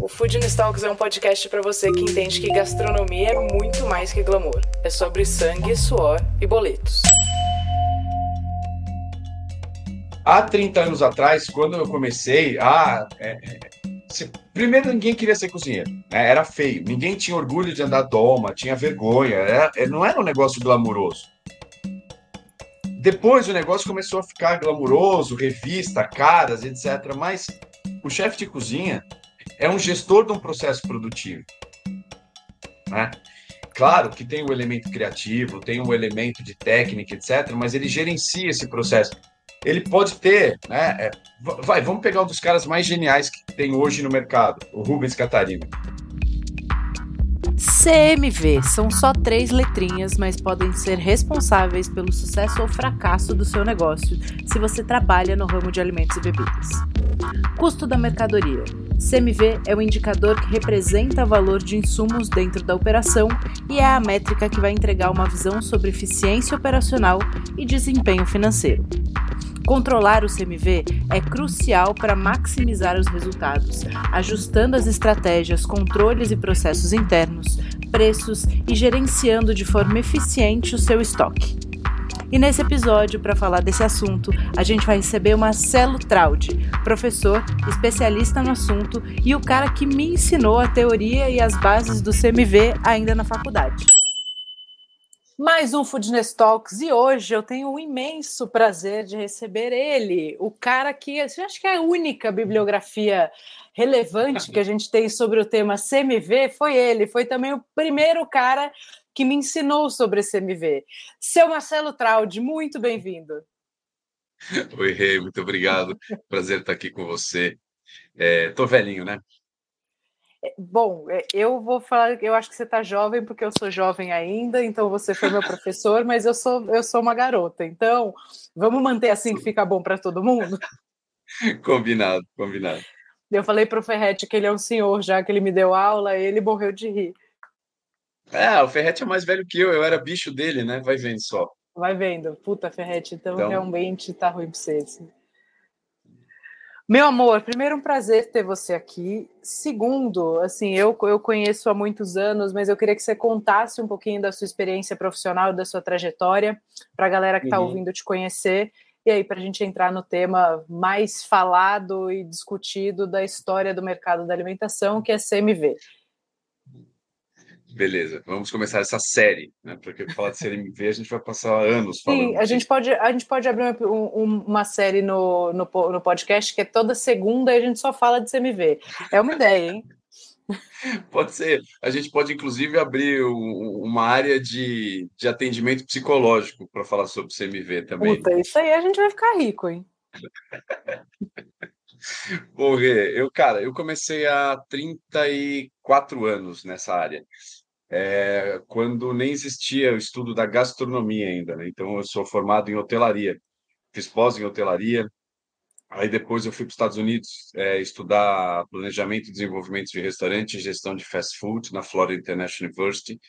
O Food Talks é um podcast para você que entende que gastronomia é muito mais que glamour. É sobre sangue, suor e boletos. Há 30 anos atrás, quando eu comecei, ah, é, é, se, primeiro ninguém queria ser cozinheiro, né? era feio, ninguém tinha orgulho de andar doma, tinha vergonha, era, é, não era um negócio glamuroso. Depois o negócio começou a ficar glamuroso, revista, caras, etc. Mas o chefe de cozinha é um gestor de um processo produtivo. Né? Claro que tem o um elemento criativo, tem o um elemento de técnica, etc., mas ele gerencia esse processo. Ele pode ter, né? É, vai, vamos pegar um dos caras mais geniais que tem hoje no mercado, o Rubens Catarina. CMV são só três letrinhas, mas podem ser responsáveis pelo sucesso ou fracasso do seu negócio se você trabalha no ramo de alimentos e bebidas. Custo da mercadoria. CMV é o indicador que representa o valor de insumos dentro da operação e é a métrica que vai entregar uma visão sobre eficiência operacional e desempenho financeiro. Controlar o CMV é crucial para maximizar os resultados, ajustando as estratégias, controles e processos internos, preços e gerenciando de forma eficiente o seu estoque. E nesse episódio, para falar desse assunto, a gente vai receber o Marcelo Traude, professor, especialista no assunto e o cara que me ensinou a teoria e as bases do CMV ainda na faculdade. Mais um Foodness Talks e hoje eu tenho o imenso prazer de receber ele, o cara que eu acho que é a única bibliografia relevante que a gente tem sobre o tema CMV foi ele, foi também o primeiro cara que me ensinou sobre CMV. Seu Marcelo Traude, muito bem-vindo. Oi, Rei, muito obrigado. Prazer estar aqui com você. É, tô velhinho, né? É, bom, é, eu vou falar, eu acho que você está jovem porque eu sou jovem ainda, então você foi meu professor, mas eu sou eu sou uma garota. Então, vamos manter assim que fica bom para todo mundo? combinado, combinado. Eu falei para o Ferretti que ele é um senhor, já que ele me deu aula, ele morreu de rir. É, o Ferretti é mais velho que eu, eu era bicho dele, né? Vai vendo só. Vai vendo. Puta, Ferretti, então, então... realmente tá ruim pra você. Assim. Meu amor, primeiro um prazer ter você aqui. Segundo, assim, eu, eu conheço há muitos anos, mas eu queria que você contasse um pouquinho da sua experiência profissional, da sua trajetória, para a galera que está uhum. ouvindo te conhecer. E aí, para a gente entrar no tema mais falado e discutido da história do mercado da alimentação, que é CMV. Beleza, vamos começar essa série, né? Porque falar de CMV a gente vai passar anos falando. Sim, a gente pode, a gente pode abrir uma, uma série no, no, no podcast que é toda segunda e a gente só fala de CMV. É uma ideia, hein? Pode ser. A gente pode, inclusive, abrir uma área de, de atendimento psicológico para falar sobre CMV também. Puta, isso aí a gente vai ficar rico, hein? Bom, eu, cara, eu comecei há 34 anos nessa área é, quando nem existia o estudo da gastronomia ainda. Né? Então, eu sou formado em hotelaria, fiz pós em hotelaria. Aí depois eu fui para os Estados Unidos é, estudar planejamento e desenvolvimento de restaurante e gestão de fast food na Florida International University.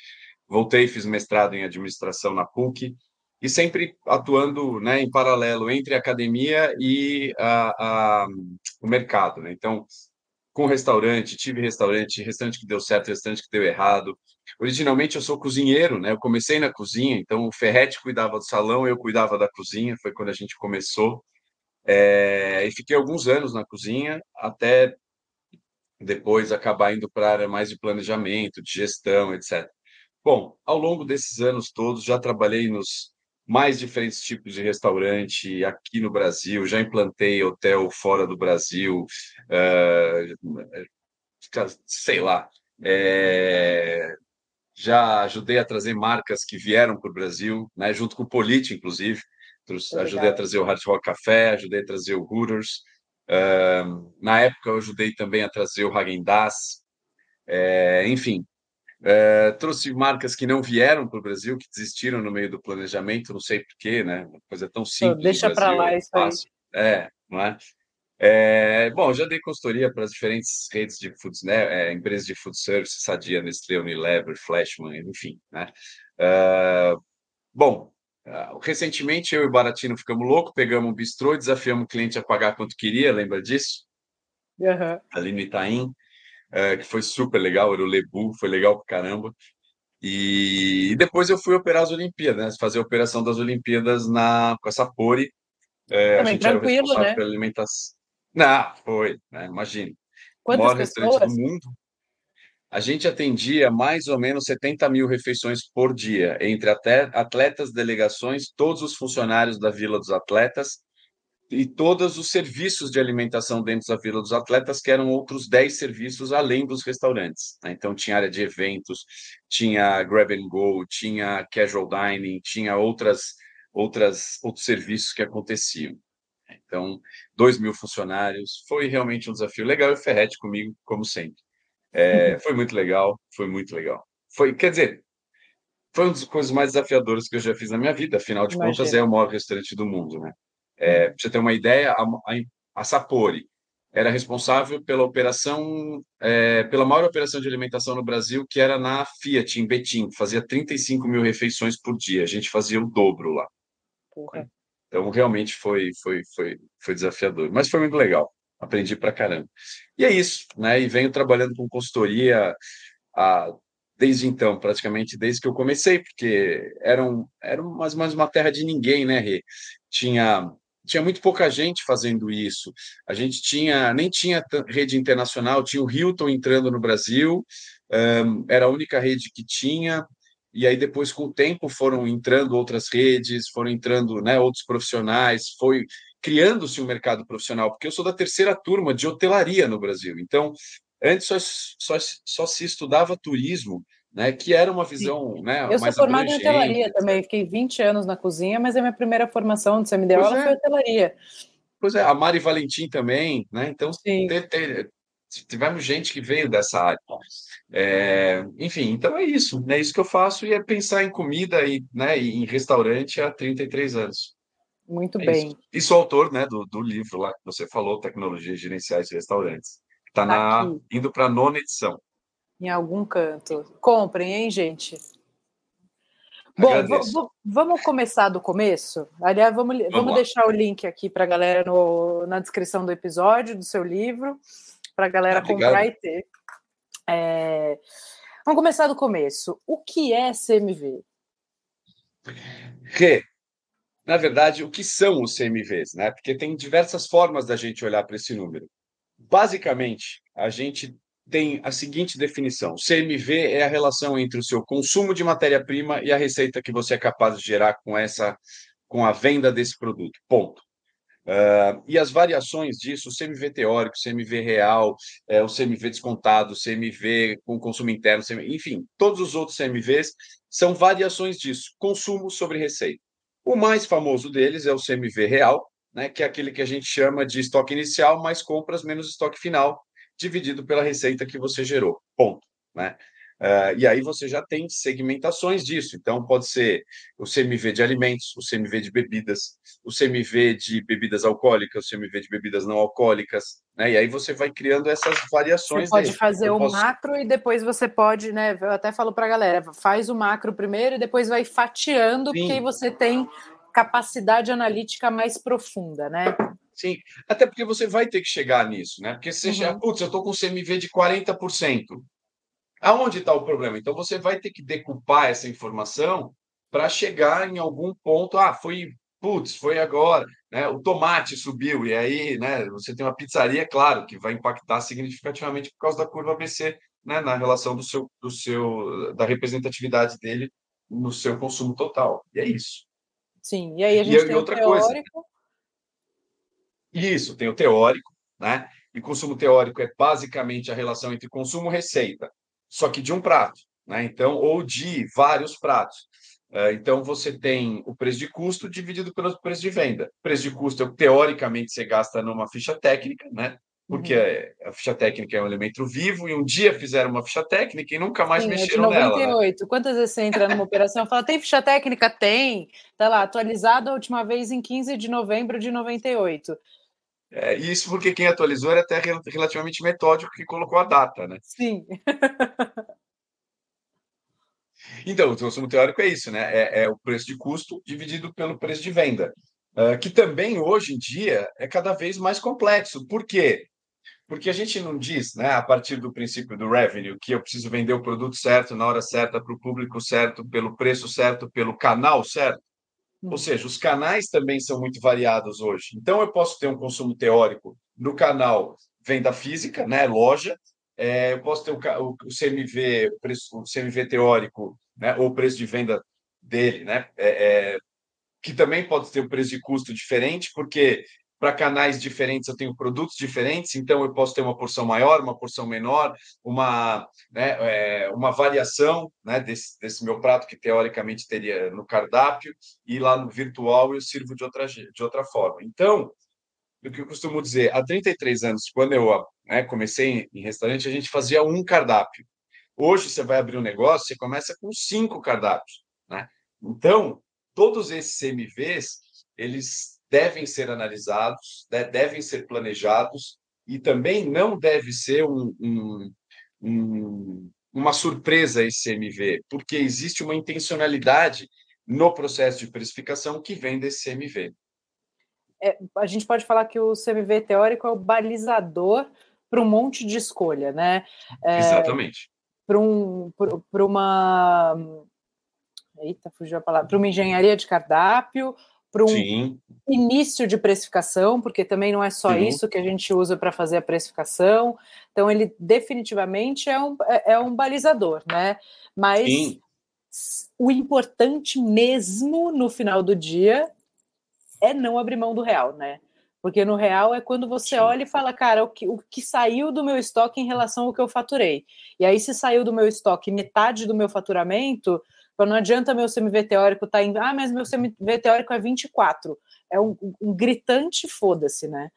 Voltei, fiz mestrado em administração na PUC e sempre atuando né, em paralelo entre a academia e a, a, o mercado. Né? Então, com restaurante, tive restaurante, restaurante que deu certo, restaurante que deu errado. Originalmente eu sou cozinheiro, né? Eu comecei na cozinha, então o Ferretti cuidava do salão, eu cuidava da cozinha, foi quando a gente começou. É, e fiquei alguns anos na cozinha, até depois acabar indo para a área mais de planejamento, de gestão, etc. Bom, ao longo desses anos todos, já trabalhei nos mais diferentes tipos de restaurante aqui no Brasil, já implantei hotel fora do Brasil, uh, sei lá, é, já ajudei a trazer marcas que vieram para o Brasil, né, junto com o Polite, inclusive, ajudei a trazer o Hard Rock Café, ajudei a trazer o Hooters, uh, na época eu ajudei também a trazer o Hagen Dazs, é, enfim, É, trouxe marcas que não vieram para o Brasil, que desistiram no meio do planejamento, não sei porquê, né? Uma coisa tão simples. Deixa para lá isso fácil. aí. É, não é? É, bom, já dei consultoria para as diferentes redes de food, né, é, empresas de food service, Sadia, Nestlé, Unilever, Flashman, enfim, né? Uh, bom, uh, recentemente eu e o Baratino ficamos loucos, pegamos um bistrô, desafiamos o cliente a pagar quanto queria, lembra disso? Uhum. Ali no Itaim, uh, que foi super legal, era o Lebu, foi legal pra caramba. E, e depois eu fui operar as Olimpíadas, né, fazer a operação das Olimpíadas na, com essa Pori. É, Também a gente tranquilo, era o responsável né? pela alimentação não, foi, né? Imagine. O maior restaurante do mundo. A gente atendia mais ou menos 70 mil refeições por dia, entre atletas, delegações, todos os funcionários da Vila dos Atletas e todos os serviços de alimentação dentro da Vila dos Atletas, que eram outros 10 serviços além dos restaurantes. Né? Então, tinha área de eventos, tinha grab and go, tinha casual dining, tinha outras, outras, outros serviços que aconteciam. Então, dois mil funcionários, foi realmente um desafio legal e o Ferretti comigo, como sempre. É, foi muito legal, foi muito legal. Foi, quer dizer, foi uma das coisas mais desafiadoras que eu já fiz na minha vida, afinal de Imagina. contas, é o maior restaurante do mundo, né? É, pra você ter uma ideia, a, a, a Sapori era responsável pela operação, é, pela maior operação de alimentação no Brasil, que era na Fiat, em Betim, fazia 35 mil refeições por dia. A gente fazia o dobro lá. Porra. Então, realmente foi, foi, foi, foi desafiador, mas foi muito legal. Aprendi pra caramba. E é isso, né? E venho trabalhando com consultoria a, desde então, praticamente desde que eu comecei, porque era, um, era mais, mais uma terra de ninguém, né, Rê? Tinha tinha muito pouca gente fazendo isso. A gente tinha nem tinha rede internacional, tinha o Hilton entrando no Brasil, um, era a única rede que tinha e aí depois com o tempo foram entrando outras redes, foram entrando né, outros profissionais, foi criando-se um mercado profissional, porque eu sou da terceira turma de hotelaria no Brasil, então antes só, só, só se estudava turismo, né, que era uma visão né, eu mais sou formada em hotelaria também, fiquei 20 anos na cozinha, mas a minha primeira formação, me deu pois é. foi hotelaria. Pois é, a Mari Valentim também, né? Então, ter, ter, tivemos gente que veio dessa área. É, enfim, então é isso, é isso que eu faço e é pensar em comida e, né, em restaurante há 33 anos. Muito é bem. Isso. E sou autor né, do, do livro lá que você falou, Tecnologias Gerenciais de Restaurantes. Está tá indo para a nona edição. Em algum canto. Comprem, hein, gente? Bom, vamos começar do começo? Aliás, vamos, vamos, vamos deixar o link aqui para a galera no, na descrição do episódio, do seu livro para a galera ah, comprar e ter. É... Vamos começar do começo. O que é CMV? Que, na verdade, o que são os CMVs, né? Porque tem diversas formas da gente olhar para esse número. Basicamente, a gente tem a seguinte definição: CMV é a relação entre o seu consumo de matéria-prima e a receita que você é capaz de gerar com essa com a venda desse produto. Ponto. Uh, e as variações disso, o CMV teórico, CMV real, é, o CMV descontado, CMV com consumo interno, CMV, enfim, todos os outros CMVs são variações disso, consumo sobre receita. O mais famoso deles é o CMV real, né, que é aquele que a gente chama de estoque inicial mais compras menos estoque final, dividido pela receita que você gerou. Ponto. Né? Uh, e aí você já tem segmentações disso. Então, pode ser o CMV de alimentos, o CMV de bebidas, o CMV de bebidas alcoólicas, o CMV de bebidas não alcoólicas, né? E aí você vai criando essas variações. Você pode dele. fazer Eu o posso... macro e depois você pode, né? Eu até falo para a galera, faz o macro primeiro e depois vai fatiando, Sim. porque aí você tem capacidade analítica mais profunda, né? Sim, até porque você vai ter que chegar nisso, né? Porque se você uhum. putz, eu estou com CMV de 40%. Aonde está o problema? Então você vai ter que decupar essa informação para chegar em algum ponto. Ah, foi, putz, foi agora, né? O tomate subiu e aí, né? Você tem uma pizzaria, claro, que vai impactar significativamente por causa da curva ABC, né? Na relação do seu, do seu, da representatividade dele no seu consumo total. E é isso. Sim. E aí a gente e, tem outra o teórico. Coisa. Isso, tem o teórico, né? E consumo teórico é basicamente a relação entre consumo e receita só que de um prato, né? Então, ou de vários pratos. É, então, você tem o preço de custo dividido pelo preço de venda. O preço de custo é o que, teoricamente, você gasta numa ficha técnica, né? porque uhum. a ficha técnica é um elemento vivo, e um dia fizeram uma ficha técnica e nunca mais Sim, mexeram é de 98. nela. Né? Quantas vezes você entra numa operação e fala, tem ficha técnica? Tem. Tá lá, atualizado a última vez em 15 de novembro de 98. É, isso porque quem atualizou era até relativamente metódico que colocou a data, né? Sim. então, o consumo teórico é isso, né? É, é, o preço de custo dividido pelo preço de venda, uh, que também hoje em dia é cada vez mais complexo. Por quê? Porque a gente não diz, né, a partir do princípio do revenue, que eu preciso vender o produto certo, na hora certa, para o público certo, pelo preço certo, pelo canal certo. Ou seja, os canais também são muito variados hoje. Então, eu posso ter um consumo teórico no canal venda física, né, loja. É, eu posso ter o, o, CMV, o, preço, o CMV teórico, né, ou o preço de venda dele, né, é, é, que também pode ter um preço de custo diferente, porque para canais diferentes eu tenho produtos diferentes, então eu posso ter uma porção maior, uma porção menor, uma, né, é, uma variação né, desse, desse meu prato que teoricamente teria no cardápio, e lá no virtual eu sirvo de outra, de outra forma. Então, o que eu costumo dizer, há 33 anos, quando eu né, comecei em restaurante, a gente fazia um cardápio. Hoje você vai abrir um negócio, você começa com cinco cardápios. Né? Então, todos esses CMVs, eles devem ser analisados, né, devem ser planejados e também não deve ser um, um, um, uma surpresa esse CMV, porque existe uma intencionalidade no processo de precificação que vem desse CMV. É, a gente pode falar que o CMV teórico é o balizador para um monte de escolha, né? É, Exatamente. Para um, uma. Eita, fugiu a palavra. Para uma engenharia de cardápio, para um Sim. início de precificação, porque também não é só Sim. isso que a gente usa para fazer a precificação. Então, ele definitivamente é um, é, é um balizador, né? Mas Sim. o importante mesmo no final do dia é não abrir mão do real, né? Porque no real é quando você olha e fala, cara, o que, o que saiu do meu estoque em relação ao que eu faturei. E aí, se saiu do meu estoque metade do meu faturamento, não adianta meu CMV teórico estar tá em. Ah, mas meu CMV teórico é 24. É um, um gritante foda-se, né?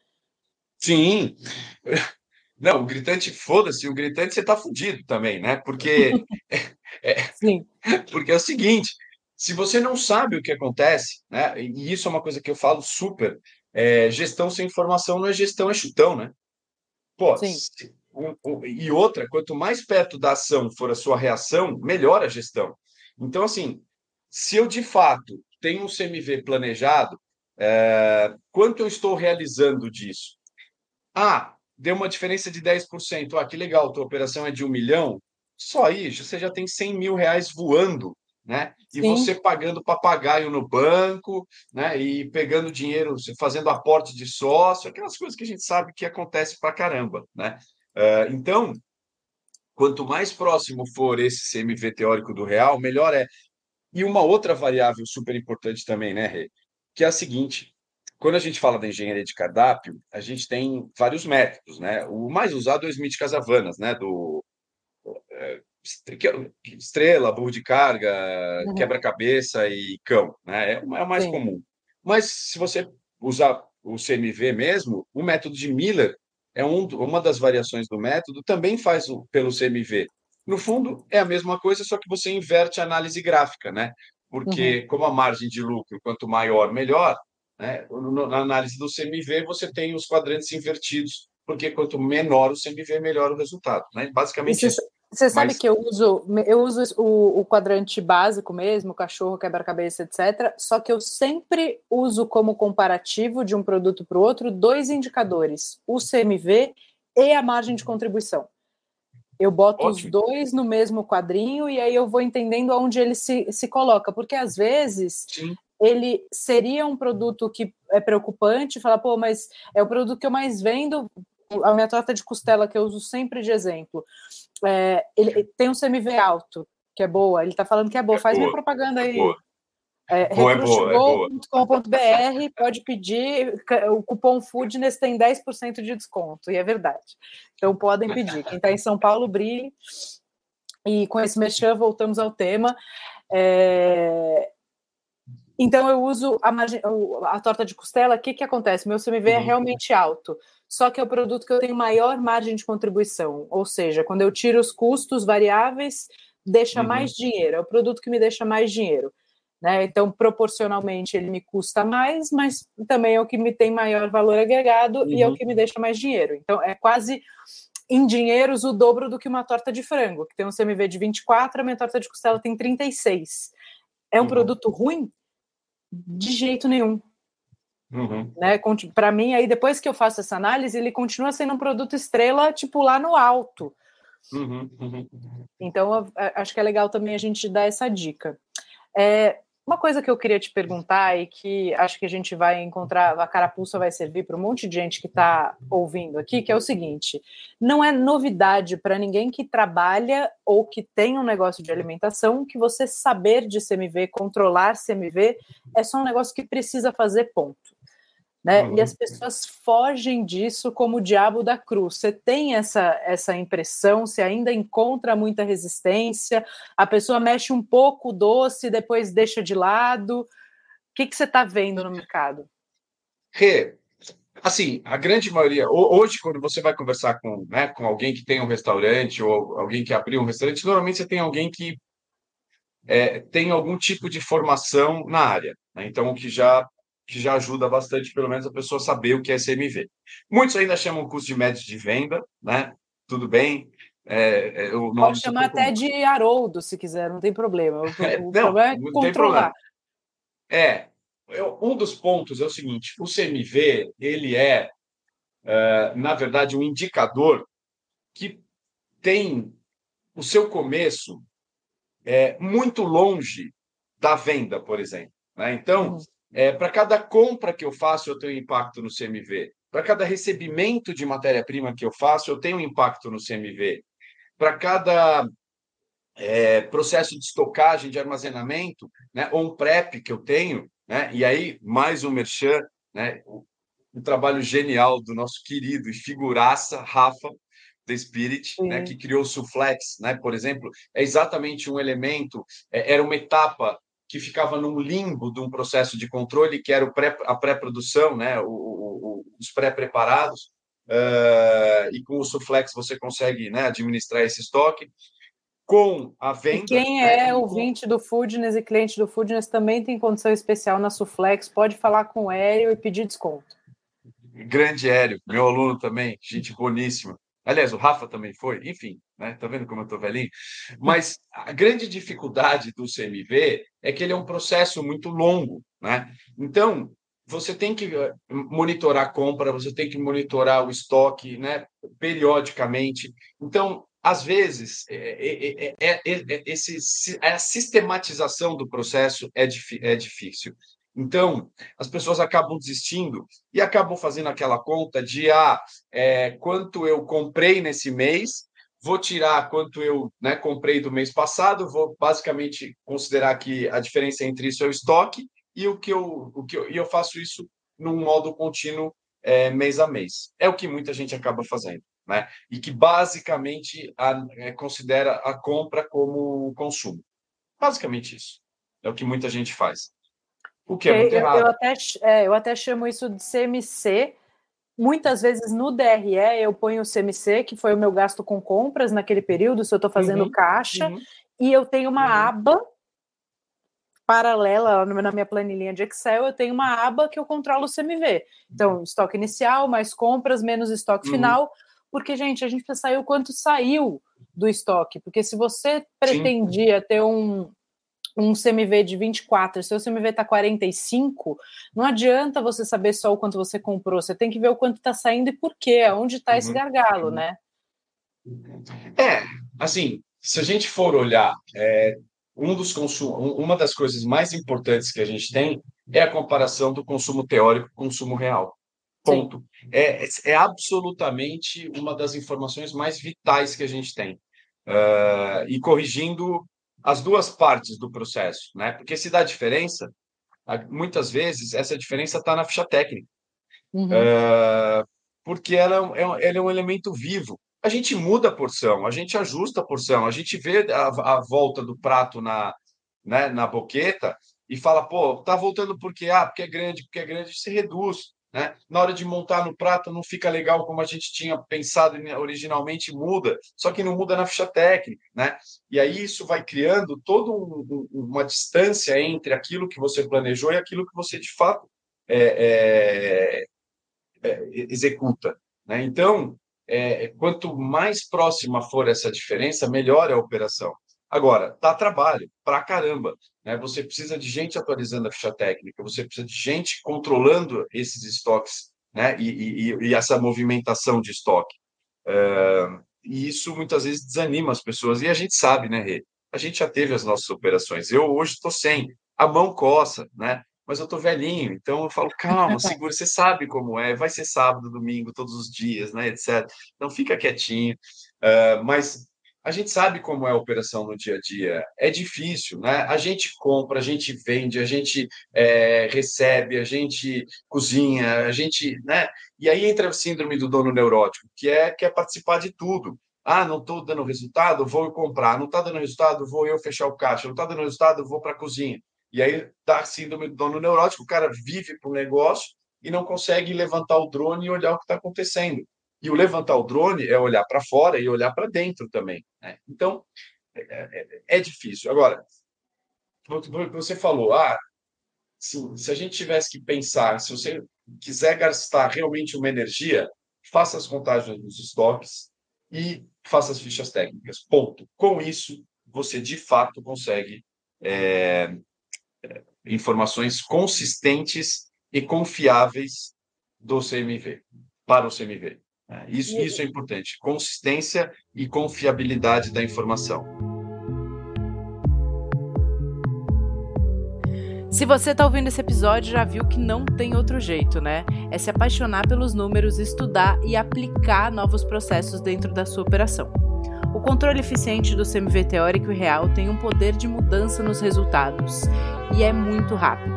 Sim. Não, o gritante foda-se, o gritante você tá fudido também, né? Porque. é, Sim. Porque é o seguinte: se você não sabe o que acontece, né? E isso é uma coisa que eu falo super. É, gestão sem informação não é gestão, é chutão, né? Pô, Sim. Se, um, um, e outra, quanto mais perto da ação for a sua reação, melhor a gestão. Então, assim, se eu de fato tenho um CMV planejado, é, quanto eu estou realizando disso? Ah, deu uma diferença de 10%. Ah, que legal, tua operação é de um milhão. Só isso, você já tem 100 mil reais voando, né? E Sim. você pagando papagaio no banco, né? E pegando dinheiro, fazendo aporte de sócio, aquelas coisas que a gente sabe que acontece pra caramba, né? Uh, então, Quanto mais próximo for esse CMV teórico do real, melhor é. E uma outra variável super importante também, né, Rê? Que é a seguinte: quando a gente fala da engenharia de cardápio, a gente tem vários métodos, né? O mais usado é o Smith Casavanas, né? Do é, estrela, burro de carga, uhum. quebra-cabeça e cão, né? É, o é mais Sim. comum. Mas se você usar o CMV mesmo, o método de Miller é um, uma das variações do método, também faz o, pelo CMV. No fundo, é a mesma coisa, só que você inverte a análise gráfica, né? Porque, uhum. como a margem de lucro, quanto maior, melhor, né? na análise do CMV, você tem os quadrantes invertidos, porque quanto menor o CMV, melhor o resultado. Né? Basicamente isso. Você sabe Mas... que eu uso, eu uso o, o quadrante básico mesmo, cachorro, quebra-cabeça, etc. Só que eu sempre uso como comparativo de um produto para o outro dois indicadores: o CMV e a margem de contribuição. Eu boto Ótimo. os dois no mesmo quadrinho e aí eu vou entendendo onde ele se, se coloca, porque às vezes Sim. ele seria um produto que é preocupante, falar, pô, mas é o produto que eu mais vendo, a minha torta de costela que eu uso sempre de exemplo, é, ele tem um CMV alto, que é boa. Ele está falando que é boa. É Faz boa, uma propaganda aí. É, é, boa, é recrutego.com.br, pode pedir, o cupom Foodness tem 10% de desconto, e é verdade. Então podem pedir. Quem está em São Paulo, brilhe. E com esse mexão, voltamos ao tema. É... Então eu uso a, a torta de costela. O que, que acontece? Meu CMV é uhum. é realmente alto. Só que é o produto que eu tenho maior margem de contribuição. Ou seja, quando eu tiro os custos variáveis, deixa uhum. mais dinheiro. É o produto que me deixa mais dinheiro. Né? Então, proporcionalmente, ele me custa mais, mas também é o que me tem maior valor agregado uhum. e é o uhum. que me deixa mais dinheiro. Então, é quase em dinheiros o dobro do que uma torta de frango, que tem um CMV de 24, a minha torta de costela tem 36. É um uhum. produto ruim? De jeito nenhum. Uhum. Né? Para mim, aí depois que eu faço essa análise, ele continua sendo um produto estrela, tipo, lá no alto. Uhum, uhum. Então, acho que é legal também a gente dar essa dica. É, uma coisa que eu queria te perguntar e que acho que a gente vai encontrar, a carapuça vai servir para um monte de gente que está ouvindo aqui, que é o seguinte: não é novidade para ninguém que trabalha ou que tem um negócio de alimentação que você saber de CMV, controlar CMV, é só um negócio que precisa fazer ponto né? Uhum. E as pessoas fogem disso como o diabo da cruz. Você tem essa, essa impressão? Você ainda encontra muita resistência? A pessoa mexe um pouco o doce, depois deixa de lado. O que, que você está vendo no mercado? Rê, assim, a grande maioria, hoje, quando você vai conversar com, né, com alguém que tem um restaurante ou alguém que abriu um restaurante, normalmente você tem alguém que é, tem algum tipo de formação na área. Né? Então, que já que já ajuda bastante, pelo menos, a pessoa saber o que é CMV. Muitos ainda chamam custo de médio de venda, né? Tudo bem. É, é, o nome Pode chamar até de Haroldo, se quiser, não tem problema. O, é, o não, problema é controlar. É, um dos pontos é o seguinte: o CMV ele é, uh, na verdade, um indicador que tem o seu começo é, muito longe da venda, por exemplo. Né? Então, uhum. É, para cada compra que eu faço, eu tenho impacto no CMV. Para cada recebimento de matéria-prima que eu faço, eu tenho impacto no CMV. Para cada é, processo de estocagem, de armazenamento, né, ou um PrEP que eu tenho, né, e aí mais um merchan, né, um trabalho genial do nosso querido e figuraça Rafa, The Spirit, né, que criou o Suflex, né, por exemplo, é exatamente um elemento, é, era uma etapa que ficava num limbo de um processo de controle, que era pré, a pré-produção, né, o, o, os pré-preparados, uh, e com o Suflex você consegue né, administrar esse estoque. Com a venda. E quem né, é ouvinte do Foodness e cliente do Foodness também tem condição especial na Suflex, pode falar com o Hélio e pedir desconto. Grande Hélio, meu aluno também, gente boníssima. Aliás, o Rafa também foi, enfim, né? Tá vendo como eu tô velhinho? Mas a grande dificuldade do CMV é que ele é um processo muito longo, né? Então, você tem que eh, monitorar a compra, você tem que monitorar o estoque, né? Periodicamente. Então, às vezes, é, é, é, esse, a sistematização do processo é, é difícil. Então, as pessoas acabam desistindo e acabam fazendo aquela conta de ah, é, quanto eu comprei nesse mês, vou tirar quanto eu né, comprei do mês passado, vou basicamente considerar que a diferença entre isso é o estoque e o que eu, o que eu, e eu faço isso num modo contínuo é, mês a mês. É o que muita gente acaba fazendo. Né? E que basicamente a, é, considera a compra como consumo. Basicamente isso. É o que muita gente faz. O que é muito eu, errado. Eu até, é, eu até chamo isso de CMC. Muitas vezes no DRE eu ponho o CMC, que foi o meu gasto com compras naquele período, se eu estou fazendo uhum, caixa, uhum. e eu tenho uma uhum. aba paralela na minha planilhinha de Excel, eu tenho uma aba que eu controlo o CMV. Então, estoque inicial, mais compras, menos estoque uhum. final, porque, gente, a gente precisa saber o quanto saiu do estoque, porque se você pretendia Sim. ter um, um CMV de 24, seu CMV está 45, não adianta você saber só o quanto você comprou, você tem que ver o quanto está saindo e por quê, onde está uhum. esse gargalo, né? É, assim, se a gente for olhar, é, um dos consumos, uma das coisas mais importantes que a gente tem é a comparação do consumo teórico com o consumo real. Ponto. É, é absolutamente uma das informações mais vitais que a gente tem. Uh, e corrigindo as duas partes do processo, né? Porque se dá diferença, muitas vezes essa diferença está na ficha técnica, uhum. uh, porque ela é, é, ela é um elemento vivo. A gente muda a porção, a gente ajusta a porção, a gente vê a, a volta do prato na, né, na boqueta e fala, pô, tá voltando porque ah, porque é grande, porque é grande, você reduz. Né? Na hora de montar no prato não fica legal como a gente tinha pensado originalmente, muda, só que não muda na ficha técnica. Né? E aí isso vai criando toda um, uma distância entre aquilo que você planejou e aquilo que você de fato é, é, é, executa. Né? Então, é, quanto mais próxima for essa diferença, melhor é a operação. Agora, dá trabalho pra caramba. Né? Você precisa de gente atualizando a ficha técnica, você precisa de gente controlando esses estoques né? e, e, e essa movimentação de estoque. Uh, e isso muitas vezes desanima as pessoas. E a gente sabe, né, Rê? A gente já teve as nossas operações. Eu hoje estou sem. A mão coça, né? Mas eu estou velhinho, então eu falo, calma, segura, você sabe como é, vai ser sábado, domingo, todos os dias, né, etc. Então fica quietinho. Uh, mas a gente sabe como é a operação no dia a dia. É difícil, né? A gente compra, a gente vende, a gente é, recebe, a gente cozinha, a gente, né? E aí entra a síndrome do dono neurótico, que é quer participar de tudo. Ah, não estou dando resultado, vou comprar. Não está dando resultado, vou eu fechar o caixa. Não está dando resultado, vou para a cozinha. E aí dá a síndrome do dono neurótico, o cara vive para o negócio e não consegue levantar o drone e olhar o que está acontecendo. E o levantar o drone é olhar para fora e olhar para dentro também. Né? Então, é, é, é, difícil. Agora, você falou, ah, sim, se a gente tivesse que pensar, se você quiser gastar realmente uma energia, faça as contagens dos estoques e faça as fichas técnicas. Ponto. Com isso, você de fato consegue é, informações consistentes e confiáveis do CMV, para o CMV. É, isso, isso é importante. Consistência e confiabilidade da informação. Se você está ouvindo esse episódio, já viu que não tem outro jeito, né? É se apaixonar pelos números, estudar e aplicar novos processos dentro da sua operação. O controle eficiente do CMV teórico e real tem um poder de mudança nos resultados e é muito rápido.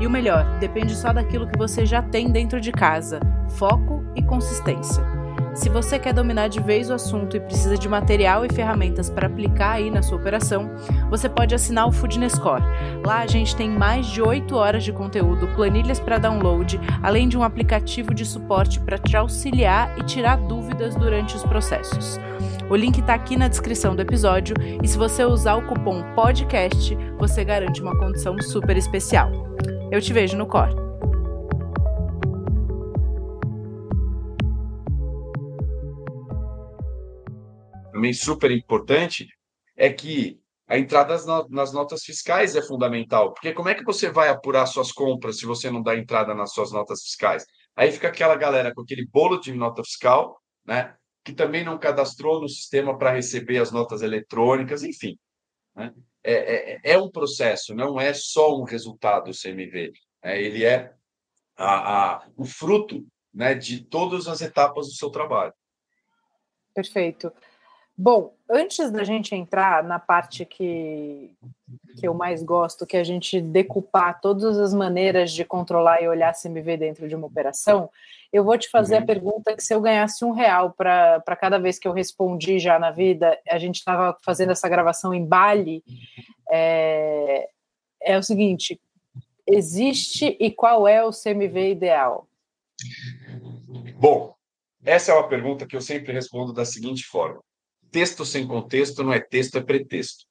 E o melhor, depende só daquilo que você já tem dentro de casa: foco e consistência. Se você quer dominar de vez o assunto e precisa de material e ferramentas para aplicar aí na sua operação, você pode assinar o Foodnescore. Lá a gente tem mais de 8 horas de conteúdo, planilhas para download, além de um aplicativo de suporte para te auxiliar e tirar dúvidas durante os processos. O link está aqui na descrição do episódio e se você usar o cupom PODCAST, você garante uma condição super especial. Eu te vejo no Core. Também super importante é que a entrada nas notas fiscais é fundamental, porque como é que você vai apurar suas compras se você não dá entrada nas suas notas fiscais? Aí fica aquela galera com aquele bolo de nota fiscal, né? Que também não cadastrou no sistema para receber as notas eletrônicas, enfim. Né? É, é, é, um processo, não é só um resultado do CMV. Né? Ele é a, a, o fruto né, de todas as etapas do seu trabalho. Perfeito. Bom, antes da gente entrar na parte que, que eu mais gosto, que é a gente decupar todas as maneiras de controlar e olhar CMV dentro de uma operação, eu vou te fazer uhum. a pergunta que se eu ganhasse um real para cada vez que eu respondi já na vida, a gente estava fazendo essa gravação em Bali, é, é o seguinte, existe e qual é o CMV ideal? Bom, essa é uma pergunta que eu sempre respondo da seguinte forma texto sem contexto não é texto, é pretexto.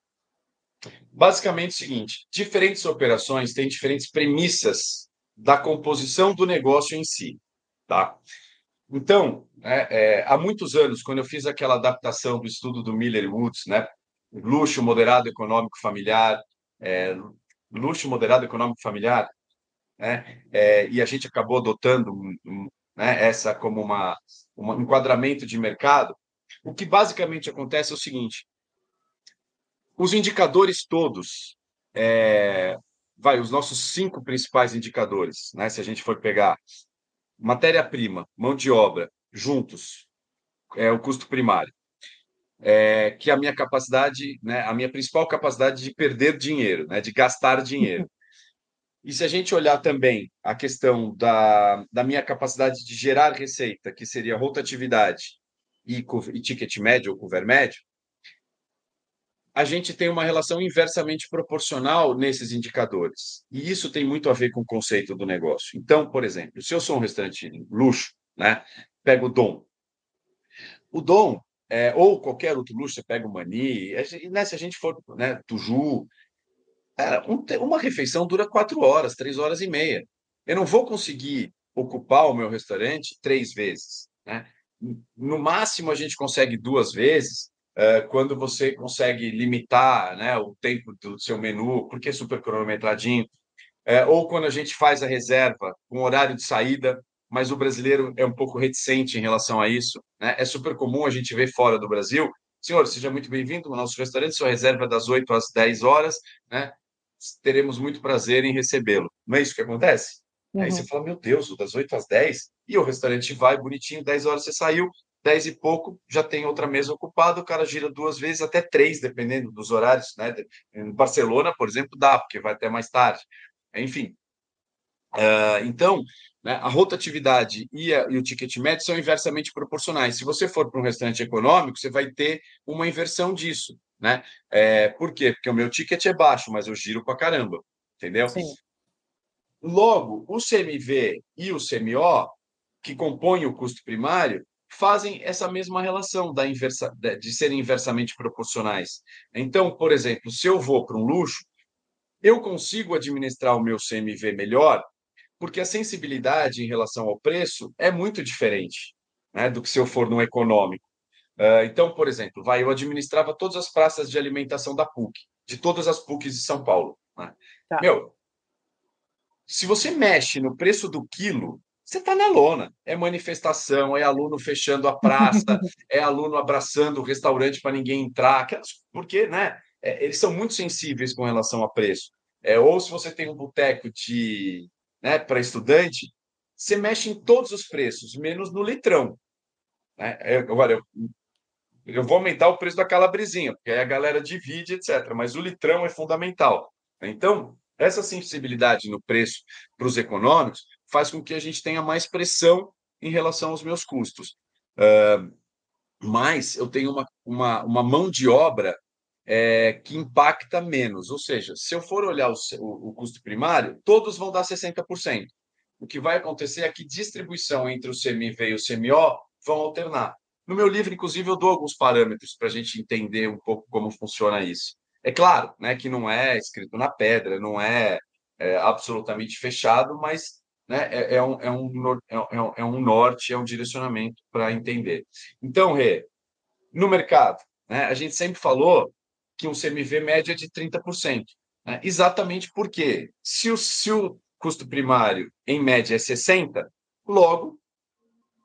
Basicamente é o seguinte: diferentes operações têm diferentes premissas da composição do negócio em si. Tá? Então, é, é, há muitos anos, quando eu fiz aquela adaptação do estudo do Miller Woods, né, luxo moderado econômico familiar, é, luxo moderado econômico familiar, né, é, e a gente acabou adotando um, um, né, essa como uma, um enquadramento de mercado, o que basicamente acontece é o seguinte: os indicadores todos, é, vai, os nossos cinco principais indicadores, né? Se a gente for pegar matéria-prima, mão de obra, juntos, é o custo primário, é, que é a minha capacidade, né? A minha principal capacidade de perder dinheiro, né? De gastar dinheiro. E se a gente olhar também a questão da, da minha capacidade de gerar receita, que seria rotatividade, e, e ticket médio ou cover médio, a gente tem uma relação inversamente proporcional nesses indicadores. E isso tem muito a ver com o conceito do negócio. Então, por exemplo, se eu sou um restaurante luxo, né, pego o Dom. O Dom, é, ou qualquer outro luxo, você pega o Mani, né, se a gente for, né, Tuju, um, uma refeição dura quatro horas, três horas e meia. Eu não vou conseguir ocupar o meu restaurante três vezes. Né? No máximo, a gente consegue duas vezes, eh, quando você consegue limitar né, o tempo do seu menu, porque é super cronometradinho, é, ou quando a gente faz a reserva com horário de saída, mas o brasileiro é um pouco reticente em relação a isso. Né? É super comum a gente ver fora do Brasil. Senhor, seja muito bem-vindo ao nosso restaurante, sua reserva das 8 às 10 horas, né? teremos muito prazer em recebê-lo. Não é isso que acontece? Uhum. Aí você fala, meu Deus, das 8 às 10, e o restaurante vai bonitinho, 10 horas você saiu, 10 e pouco, já tem outra mesa ocupada, o cara gira duas vezes, até três, dependendo dos horários. Né? Em Barcelona, por exemplo, dá, porque vai até mais tarde. Enfim. Uh, então, né, a rotatividade e, a, e, o ticket médio são inversamente proporcionais. Se você for para um restaurante econômico, você vai ter uma inversão disso. Né? É, por quê? Porque o meu ticket é baixo, mas eu giro para caramba. Entendeu? Sim. Logo, o CMV e o CMO, que compõem o custo primário, fazem essa mesma relação da inversa, de serem inversamente proporcionais. Então, por exemplo, se eu vou para um luxo, eu consigo administrar o meu CMV melhor, porque a sensibilidade em relação ao preço é muito diferente né, do que se eu for no econômico. Uh, então, por exemplo, vai, eu administrava todas as praças de alimentação da PUC, de todas as PUCs de São Paulo. Né? Tá. Meu, se você mexe no preço do quilo, você está na lona. É manifestação, é aluno fechando a praça, é aluno abraçando o restaurante para ninguém entrar, porque né, é, eles são muito sensíveis com relação a preço. É, ou se você tem um boteco de né, para estudante, você mexe em todos os preços, menos no litrão. Né? É, agora, eu, eu vou aumentar o preço da calabresinha, porque aí a galera divide, etc. Mas o litrão é fundamental. Então, essa sensibilidade no preço para os econômicos faz com que a gente tenha mais pressão em relação aos meus custos. Uh, mas eu tenho uma, uma, uma mão de obra é, que impacta menos. Ou seja, se eu for olhar o, o, o, custo primário, todos vão dar 60%. O que vai acontecer é que distribuição entre o CMV e o CMO vão alternar. No meu livro, inclusive, eu dou alguns parâmetros para a gente entender um pouco como funciona isso. É claro né, que não é escrito na pedra, não é, é absolutamente fechado, mas né, é, é, um, é, um, é, um, é um norte, é um direcionamento para entender. Então, Rê, no mercado, né, a gente sempre falou que um CMV média é de 30%. Né, exatamente porque se o, se o custo primário, em média, é 60%, logo,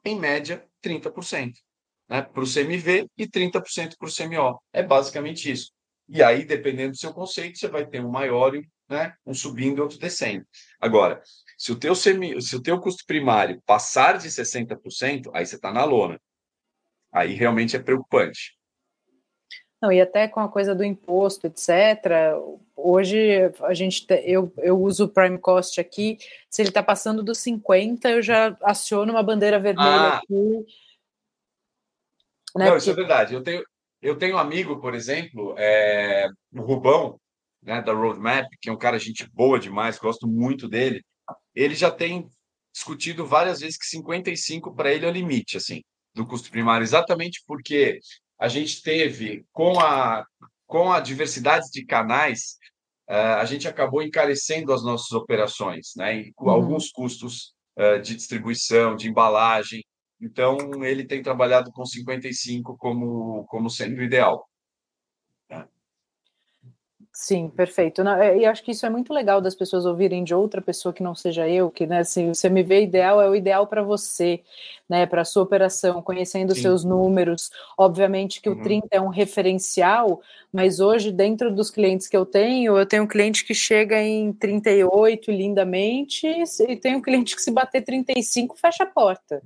em média, 30%. Né, para o CMV e 30% para o CMO. É basicamente isso. E aí, dependendo do seu conceito, você vai ter um maior, né, um subindo e outro descendo. Agora, se o teu, semi, se o teu custo primário passar de 60%, aí você está na lona. Aí realmente é preocupante. Não, e até com a coisa do imposto, etc. Hoje a gente eu, eu uso o Prime Cost aqui. Se ele está passando dos 50, eu já aciono uma bandeira vermelha ah. aqui. Né? Não, isso é verdade. Eu tenho, eu tenho um amigo, por exemplo, é, o Rubão, né, da Roadmap, que é um cara gente boa demais, gosto muito dele. Ele já tem discutido várias vezes que 55 para ele é o limite, assim, do custo primário, exatamente porque a gente teve com a com a diversidade de canais, uh, a gente acabou encarecendo as nossas operações, né? E, uhum. Alguns custos uh, de distribuição, de embalagem, então, ele tem trabalhado com 55 como, como sendo ideal. Sim, perfeito. É, e acho que isso é muito legal das pessoas ouvirem de outra pessoa que não seja eu, que né, assim, você me vê ideal, é o ideal para você, né, para a sua operação, conhecendo Sim. seus números. Obviamente que uhum. o 30 é um referencial, mas hoje, dentro dos clientes que eu tenho, eu tenho um cliente que chega em 38 lindamente, e tenho um cliente que se bater 35, fecha a porta.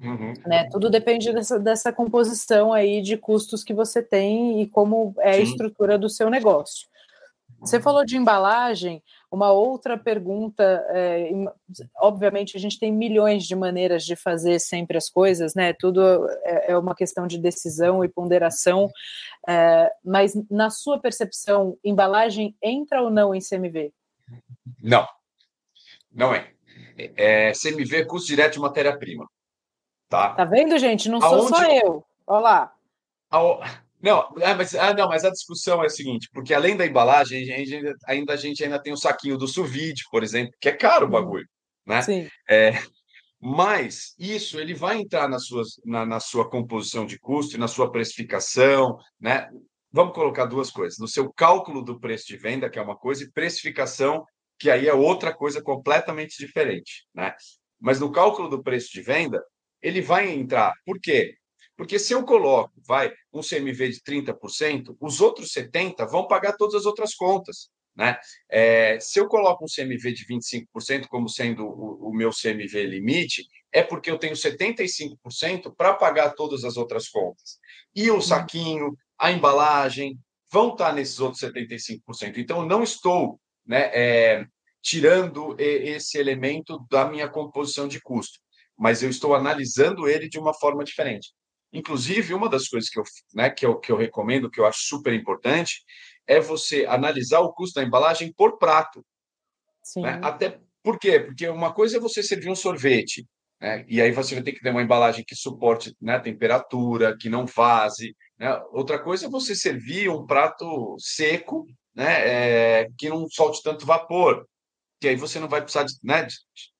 Uhum. Né? Tudo depende dessa, dessa composição aí de custos que você tem e como é Sim. a estrutura do seu negócio. Você falou de embalagem, Uma outra pergunta, é, obviamente a gente tem milhões de maneiras de fazer sempre as coisas, né? Tudo é, é uma questão de decisão e ponderação, é, mas na sua percepção, embalagem entra ou não em CMV? Não, não é. é CMV é custo direto de matéria-prima. Tá? tá vendo, gente? Não sou Aonde... só eu. Olha lá. Não, é, mas, ah, não, mas a discussão é a seguinte, porque além da embalagem, a gente, ainda, a gente ainda tem o saquinho do suvide, por exemplo, que é caro o bagulho, né? Sim. É, mas isso ele vai entrar na, suas, na, na sua composição de custo e na sua precificação, né? Vamos colocar duas coisas. No seu cálculo do preço de venda, que é uma coisa, e precificação, que aí é outra coisa completamente diferente, né? Mas no cálculo do preço de venda, ele vai entrar. Por quê? Porque se eu coloco, vai, um CMV de 30%, os outros 70% vão pagar todas as outras contas. Né? É, se eu coloco um CMV de 25% como sendo o, o, meu CMV limite, é porque eu tenho 75% para pagar todas as outras contas. E o uhum. saquinho, a embalagem, vão estar nesses outros 75%. Então, eu não estou né, é, tirando esse elemento da minha composição de custo, mas eu estou analisando ele de uma forma diferente. Inclusive, uma das coisas que eu, né, que eu, que eu recomendo, que eu acho super importante, é você analisar o custo da embalagem por prato. Né? Até por quê? Porque uma coisa é você servir um sorvete, né? e aí você vai ter que ter uma embalagem que suporte né, a temperatura, que não vaze. Né? Outra coisa é você servir um prato seco, né, é, que não solte tanto vapor, que aí você não vai precisar de, né, de,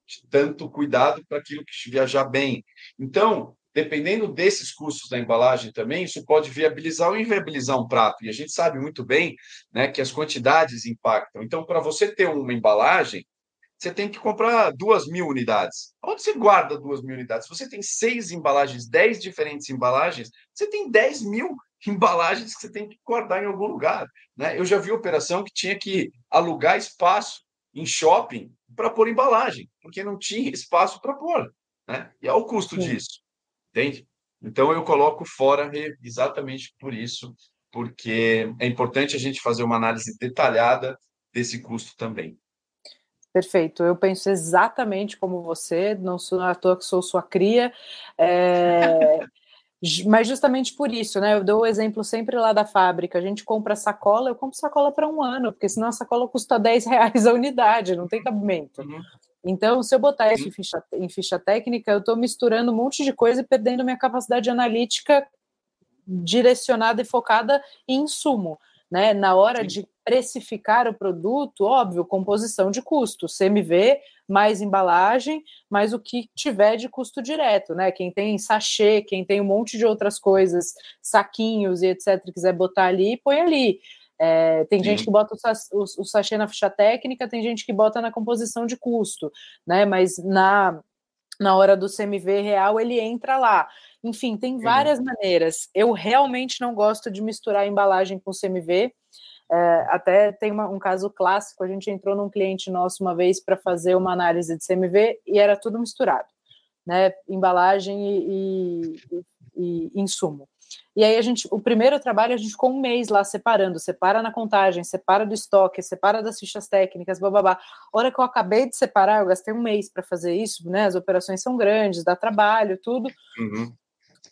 de tanto cuidado para aquilo que viajar bem. Então, dependendo desses custos da embalagem também, isso pode viabilizar ou inviabilizar um prato. E a gente sabe muito bem né, que as quantidades impactam. Então, para você ter uma embalagem, você tem que comprar duas mil unidades. Onde você guarda duas mil unidades? Se você tem seis embalagens, dez diferentes embalagens, você tem dez mil embalagens que você tem que guardar em algum lugar. Né? Eu já vi operação que tinha que alugar espaço em shopping para pôr embalagem, porque não tinha espaço para pôr. Né? E olha o custo Sim. disso. Entende? Então eu coloco fora exatamente por isso, porque é importante a gente fazer uma análise detalhada desse custo também. Perfeito, eu penso exatamente como você, não sou à toa que sou sua cria, é... mas justamente por isso, né? Eu dou o exemplo sempre lá da fábrica, a gente compra sacola, eu compro sacola para um ano, porque senão a sacola custa 10 reais a unidade, não tem cabimento. Uhum. Então, se eu botar isso em ficha, em ficha técnica, eu estou misturando um monte de coisa e perdendo minha capacidade analítica direcionada e focada em insumo. Né? Na hora Sim. de precificar o produto, óbvio, composição de custo, CMV, mais embalagem, mais o que tiver de custo direto, né? Quem tem sachê, quem tem um monte de outras coisas, saquinhos e etc., quiser botar ali, põe ali. É, tem Sim. gente que bota o, o, o sachê na ficha técnica, tem gente que bota na composição de custo, né? Mas na, na hora do CMV real ele entra lá. Enfim, tem várias uhum. maneiras. Eu realmente não gosto de misturar embalagem com CMV. É, até tem uma, um caso clássico: a gente entrou num cliente nosso uma vez para fazer uma análise de CMV e era tudo misturado, né? Embalagem e, e, e insumo. E aí a gente, o primeiro trabalho a gente ficou um mês lá separando, separa na contagem, separa do estoque, separa das fichas técnicas, bababá. A hora que eu acabei de separar, eu gastei um mês para fazer isso, né? As operações são grandes, dá trabalho, tudo. Uhum.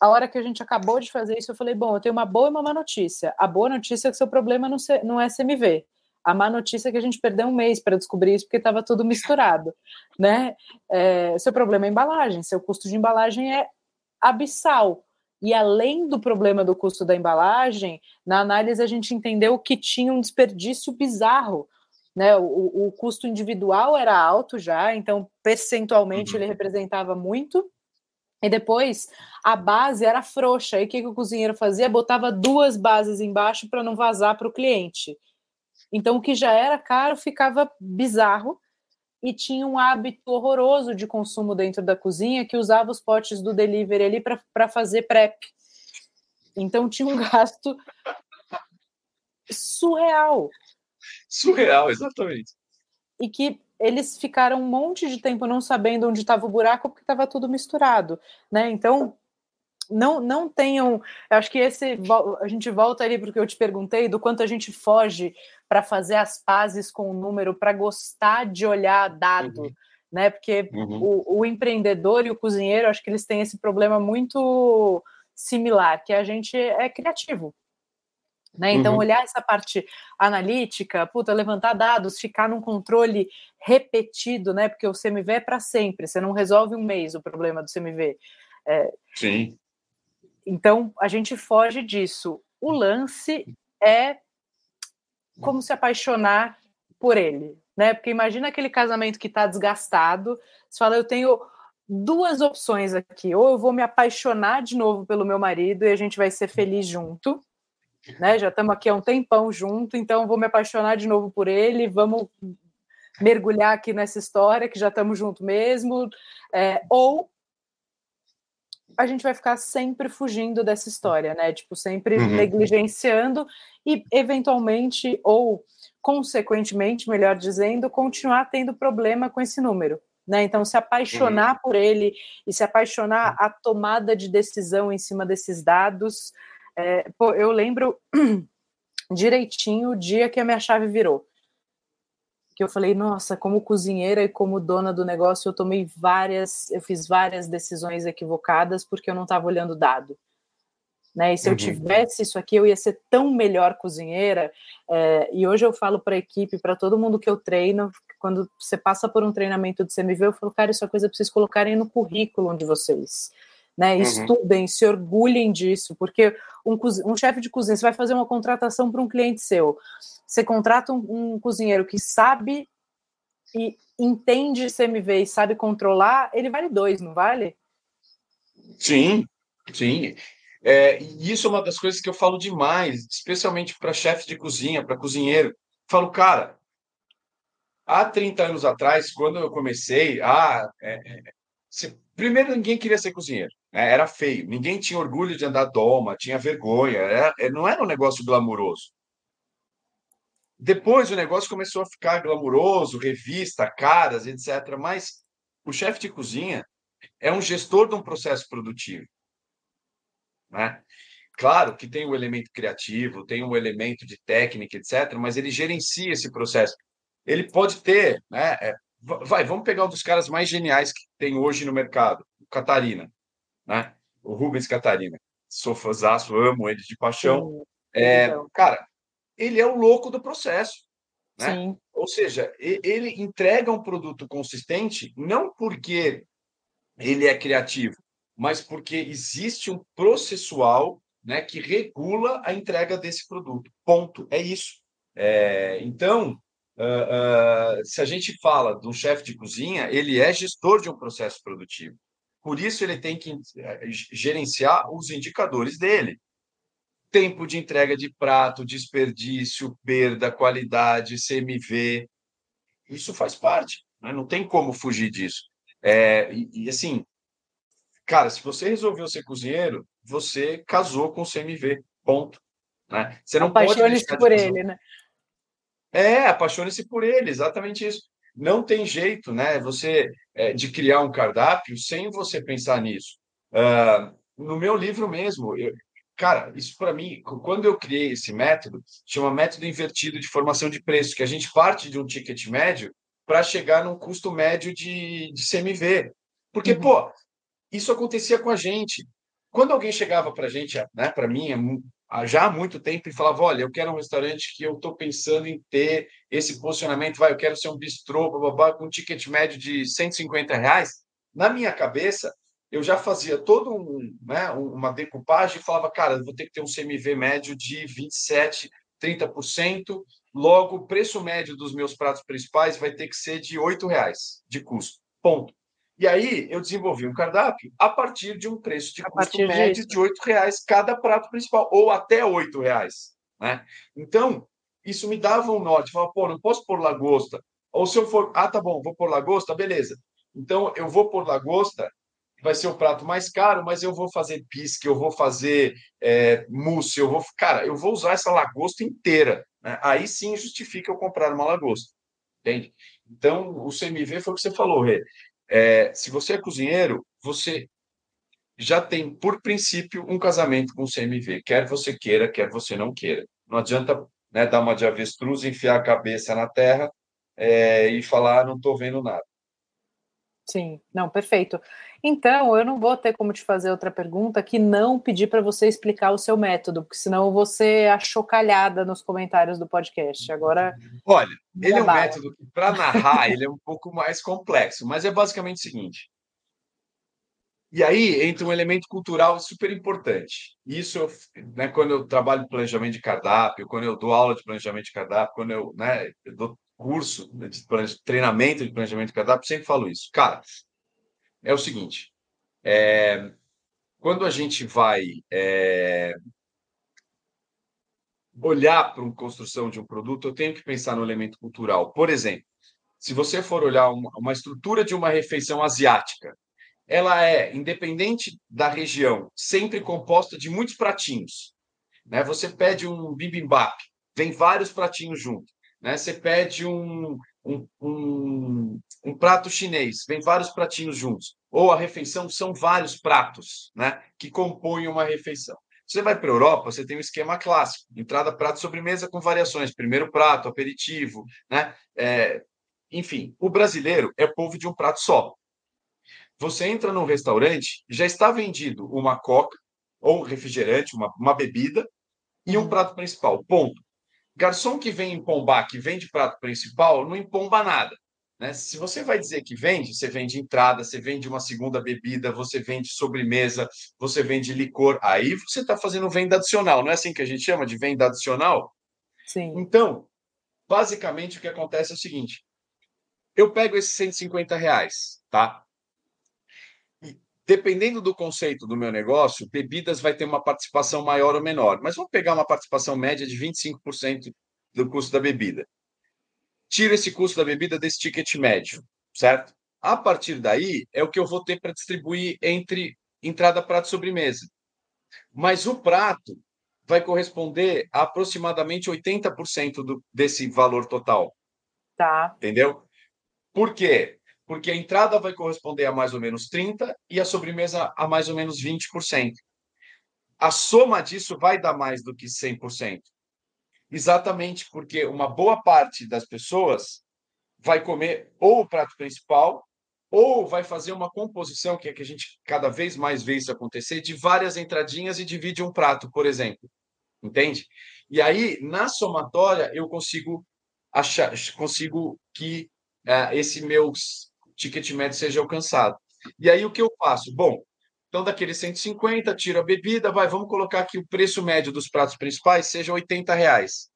A hora que a gente acabou de fazer isso, eu falei: bom, eu tenho uma boa e uma má notícia. A boa notícia é que seu problema não, não é CMV. A má notícia é que a gente perdeu um mês para descobrir isso porque estava tudo misturado, né? É, seu problema é embalagem, seu custo de embalagem é abissal. E além do problema do custo da embalagem, na análise a gente entendeu que tinha um desperdício bizarro. Né? O, o custo individual era alto já, então percentualmente uhum. ele representava muito. E depois a base era frouxa. E o que, que o cozinheiro fazia? Botava duas bases embaixo para não vazar para o cliente. Então o que já era caro ficava bizarro e tinha um hábito horroroso de consumo dentro da cozinha que usava os potes do delivery ali para fazer prep. Então tinha um gasto surreal. Surreal, exatamente. E que eles ficaram um monte de tempo não sabendo onde estava o buraco porque estava tudo misturado, né? Então não, não tenham. Acho que esse a gente volta ali porque eu te perguntei do quanto a gente foge para fazer as pazes com o número, para gostar de olhar dado, uhum. né? Porque uhum. o, o, empreendedor e o cozinheiro, acho que eles têm esse problema muito similar, que a gente é criativo. Né? Então, uhum. olhar essa parte analítica, puta, levantar dados, ficar num controle repetido, né? Porque o CMV é para sempre, você não resolve um mês o problema do CMV. É, Sim. Então, a gente foge disso. O lance é como se apaixonar por ele, né? Porque imagina aquele casamento que está desgastado, você fala, eu tenho duas opções aqui, ou eu vou me apaixonar de novo pelo meu marido e a gente vai ser feliz junto, né? Já estamos aqui há um tempão junto, então vou me apaixonar de novo por ele, vamos mergulhar aqui nessa história que já estamos junto mesmo, é, ou a gente vai ficar sempre fugindo dessa história, né? Tipo, sempre uhum. negligenciando e, eventualmente, ou consequentemente, melhor dizendo, continuar tendo problema com esse número. Né? Então, se apaixonar uhum. por ele e se apaixonar a tomada de decisão em cima desses dados. É, pô, eu lembro direitinho o dia que a minha chave virou que eu falei, nossa, como cozinheira e como dona do negócio, eu tomei várias, eu fiz várias decisões equivocadas porque eu não estava olhando dado. Né? E se uhum. eu tivesse isso aqui, eu ia ser tão melhor cozinheira. É, e hoje eu falo para a equipe, para todo mundo que eu treino, quando você passa por um treinamento de CMV, eu falo, cara, isso é coisa para vocês colocarem no currículo de vocês. Né, uhum. Estudem, se orgulhem disso, porque um, um chefe de cozinha, você vai fazer uma contratação para um cliente seu. Você contrata um, um cozinheiro que sabe e entende CMV e sabe controlar, ele vale dois, não vale? Sim, sim. É, e isso é uma das coisas que eu falo demais, especialmente para chefe de cozinha, para cozinheiro. Falo, cara, há 30 anos atrás, quando eu comecei, ah, é, é, se, primeiro ninguém queria ser cozinheiro, né? era feio, ninguém tinha orgulho de andar doma, tinha vergonha, era, é, não era um negócio glamuroso. Depois o negócio começou a ficar glamuroso, revista, caras, etc. Mas o chefe de cozinha é um gestor de um processo produtivo. Né? Claro que tem o um elemento criativo, tem um elemento de técnica, etc., mas ele gerencia esse processo. Ele pode ter, né? Vai, vamos pegar um dos caras mais geniais que tem hoje no mercado, o Catarina, né? O Rubens Catarina. Sou fãzaço, amo ele de paixão. É, cara, ele é o louco do processo. Né? Sim. Ou seja, ele entrega um produto consistente não porque ele é criativo, mas porque existe um processual né, que regula a entrega desse produto. Ponto. É isso. É, então, uh, uh, se a gente fala de um chefe de cozinha, ele é gestor de um processo produtivo. Por isso, ele tem que eh, gerenciar os indicadores dele tempo de entrega de prato, desperdício, perda, qualidade, CMV. Isso faz parte, né? não tem como fugir disso. É, e, e, assim, cara, se você resolveu ser cozinheiro, você casou com o CMV, ponto. Né? Você não Apaixone-se por ele, né? É, apaixone-se por ele, exatamente isso. Não tem jeito, né? Você é, de criar um cardápio sem você pensar nisso. Uh, no meu livro mesmo, eu, Cara, isso para mim, quando eu criei esse método, chama método invertido de formação de preço, que a gente parte de um ticket médio para chegar num custo médio de, de CMV. Porque, uhum. pô, isso acontecia com a gente. Quando alguém chegava para a gente, né, para mim, já há muito tempo, e falava: Olha, eu quero um restaurante que eu estou pensando em ter esse posicionamento, vai, eu quero ser um bistrô, babá, com um ticket médio de 150 reais. Na minha cabeça, eu já fazia todo um, né, uma decupagem e falava, cara, vou ter que ter um CMV médio de 27, 30%, logo o preço médio dos meus pratos principais vai ter que ser de R$ reais de custo. Ponto. E aí eu desenvolvi um cardápio a partir de um preço de a custo médio de R$ reais cada prato principal, ou até R$ reais. Né? Então, isso me dava um norte. Falava, pô, não posso pôr lagosta. Ou se eu for, ah, tá bom, vou pôr lagosta, beleza. Então, eu vou pôr lagosta vai ser o prato mais caro, mas eu vou fazer pisque, eu vou fazer é, mousse, eu vou, cara, eu vou usar essa lagosta inteira. Né? Aí sim justifica eu comprar uma lagosta, entende? Então, o CMV foi o que você falou, Rê. É, se você é cozinheiro, você já tem, por princípio, um casamento com o CMV, quer você queira, quer você não queira. Não adianta né, dar uma de avestruz, enfiar a cabeça na terra é, e falar, ah, não estou vendo nada. Sim, não, perfeito. Então, eu não vou ter como te fazer outra pergunta que não pedir para você explicar o seu método, porque senão você achocalhada nos comentários do podcast. Agora. Olha, ele é um bala. método que, para narrar, ele é um pouco mais complexo, mas é basicamente o seguinte: e aí entra um elemento cultural super importante. Isso, né, quando eu trabalho em planejamento de cardápio, quando eu dou aula de planejamento de cardápio, quando eu, né, eu dou curso de treinamento de planejamento de cardápio, sempre falo isso. Cara, é o seguinte: é, quando a gente vai é, olhar para uma construção de um produto, eu tenho que pensar no elemento cultural. Por exemplo, se você for olhar uma, estrutura de uma refeição asiática, ela é, independente da região, sempre composta de muitos pratinhos. Né? Você pede um bibimbap, vem vários pratinhos juntos. Né? Você pede um, um, um, um, prato chinês, vem vários pratinhos juntos. Ou a refeição são vários pratos né? que compõem uma refeição. Você vai para a Europa, você tem um esquema clássico: entrada, prato, sobremesa com variações. Primeiro prato, aperitivo, né? É, enfim, o brasileiro é povo de um prato só. Você entra num restaurante, já está vendido uma coca, ou um refrigerante, uma, uma bebida, e um uhum. prato principal. Ponto. Garçom que vem empombar, que vende prato principal, não empomba nada. Né? Se você vai dizer que vende, você vende entrada, você vende uma segunda bebida, você vende sobremesa, você vende licor. Aí você está fazendo venda adicional, não é assim que a gente chama de venda adicional? Sim. Então, basicamente o que acontece é o seguinte: eu pego esses 150 reais, tá? dependendo do conceito do meu negócio, bebidas vai ter uma participação maior ou menor, mas vamos pegar uma participação média de 25% do custo da bebida. Tira esse custo da bebida desse ticket médio, certo? A partir daí é o que eu vou ter para distribuir entre entrada, prato e sobremesa. Mas o prato vai corresponder a aproximadamente 80% do, desse valor total. Tá. Entendeu? Por quê? porque a entrada vai corresponder a mais ou menos 30% e a sobremesa a mais ou menos 20%. A soma disso vai dar mais do que 100%. Exatamente porque uma boa parte das pessoas vai comer ou o prato principal ou vai fazer uma composição, que é que a gente cada vez mais vê isso acontecer, de várias entradinhas e divide um prato, por exemplo. Entende? E aí, na somatória, eu consigo achar, consigo que uh, esse meu ticket médio seja alcançado. E aí o que eu faço? Bom, então daqueles 150, tiro a bebida, vai, vamos colocar que o preço médio dos pratos principais seja 80 reais.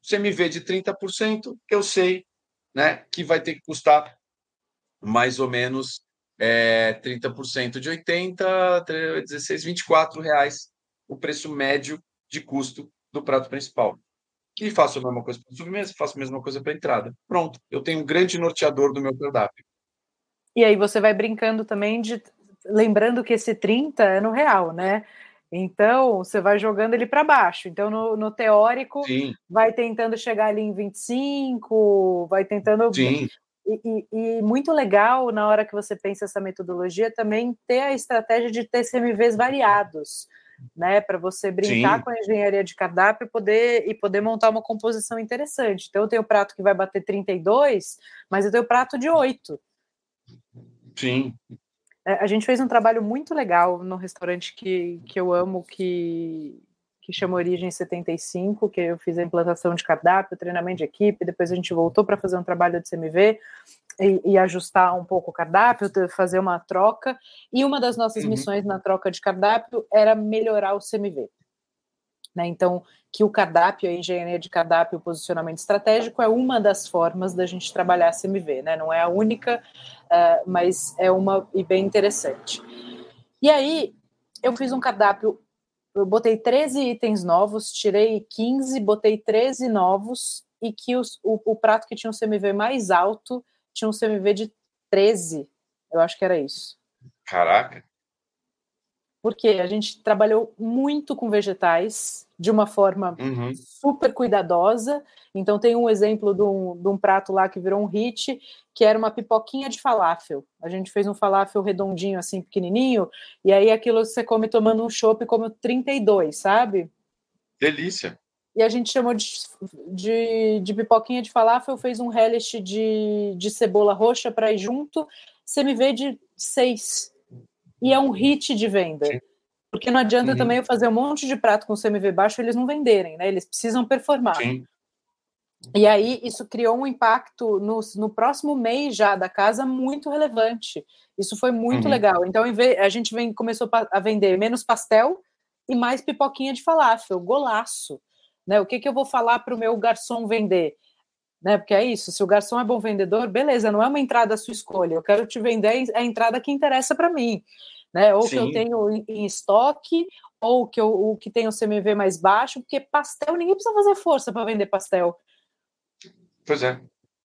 Você me vê de 30%, eu sei né, que vai ter que custar mais ou menos é, 30% de 80, 16, 24 reais o preço médio de custo do prato principal. E faço a mesma coisa para a sobremesa, faço a mesma coisa para a entrada. Pronto, eu tenho um grande norteador do meu cardápio. E aí você vai brincando também de lembrando que esse 30 é no real, né? Então você vai jogando ele para baixo. Então, no, no teórico, Sim. vai tentando chegar ali em 25, vai tentando. Sim. E, e, e, muito legal na hora que você pensa essa metodologia também ter a estratégia de ter CMVs variados, né? Para você brincar Sim. com a engenharia de cardápio e poder, e poder montar uma composição interessante. Então, eu tenho prato que vai bater 32, mas eu tenho prato de 8. Sim. É, a gente fez um trabalho muito legal no restaurante que, que eu amo, que, que chama Origem 75, que eu fiz a implantação de cardápio, treinamento de equipe, depois a gente voltou para fazer um trabalho de CMV e, e, ajustar um pouco o cardápio, fazer uma troca. E uma das nossas uhum. missões na troca de cardápio era melhorar o CMV. Né? Então, que o cardápio, a engenharia de cardápio, o posicionamento estratégico é uma das formas da gente trabalhar a CMV, né? Não é a única, uh, mas é uma e bem interessante. E aí, eu fiz um cardápio, eu botei 13 itens novos, tirei 15, botei 13 novos, e que os, o, o prato que tinha um CMV mais alto tinha um CMV de 13. Eu acho que era isso. Caraca! Porque a gente trabalhou muito com vegetais, de uma forma uhum. super cuidadosa. Então, tem um exemplo de um, de um, prato lá que virou um hit, que era uma pipoquinha de falafel. A gente fez um falafel redondinho, assim, pequenininho, e aí aquilo você come tomando um chopp como 32, sabe? Delícia. E a gente chamou de, de, de pipoquinha de falafel, fez um relish de, de cebola roxa para ir junto. Você me vê de seis. E é um hit de venda. Sim. Porque não adianta uhum. também eu fazer um monte de prato com CMV baixo e eles não venderem, né? Eles precisam performar. Sim. E aí isso criou um impacto no, no próximo mês já da casa muito relevante. Isso foi muito uhum. legal. Então a gente vem, começou a vender menos pastel e mais pipoquinha de falafel, golaço. Né? O que, que eu vou falar para o meu garçom vender? Né? Porque é isso, se o garçom é bom vendedor, beleza, não é uma entrada à sua escolha. Eu quero te vender a entrada que interessa para mim né? Ou Sim. que eu tenho em estoque, ou que eu, o que tem o CMV mais baixo, porque pastel, ninguém precisa fazer força para vender pastel. Pois é.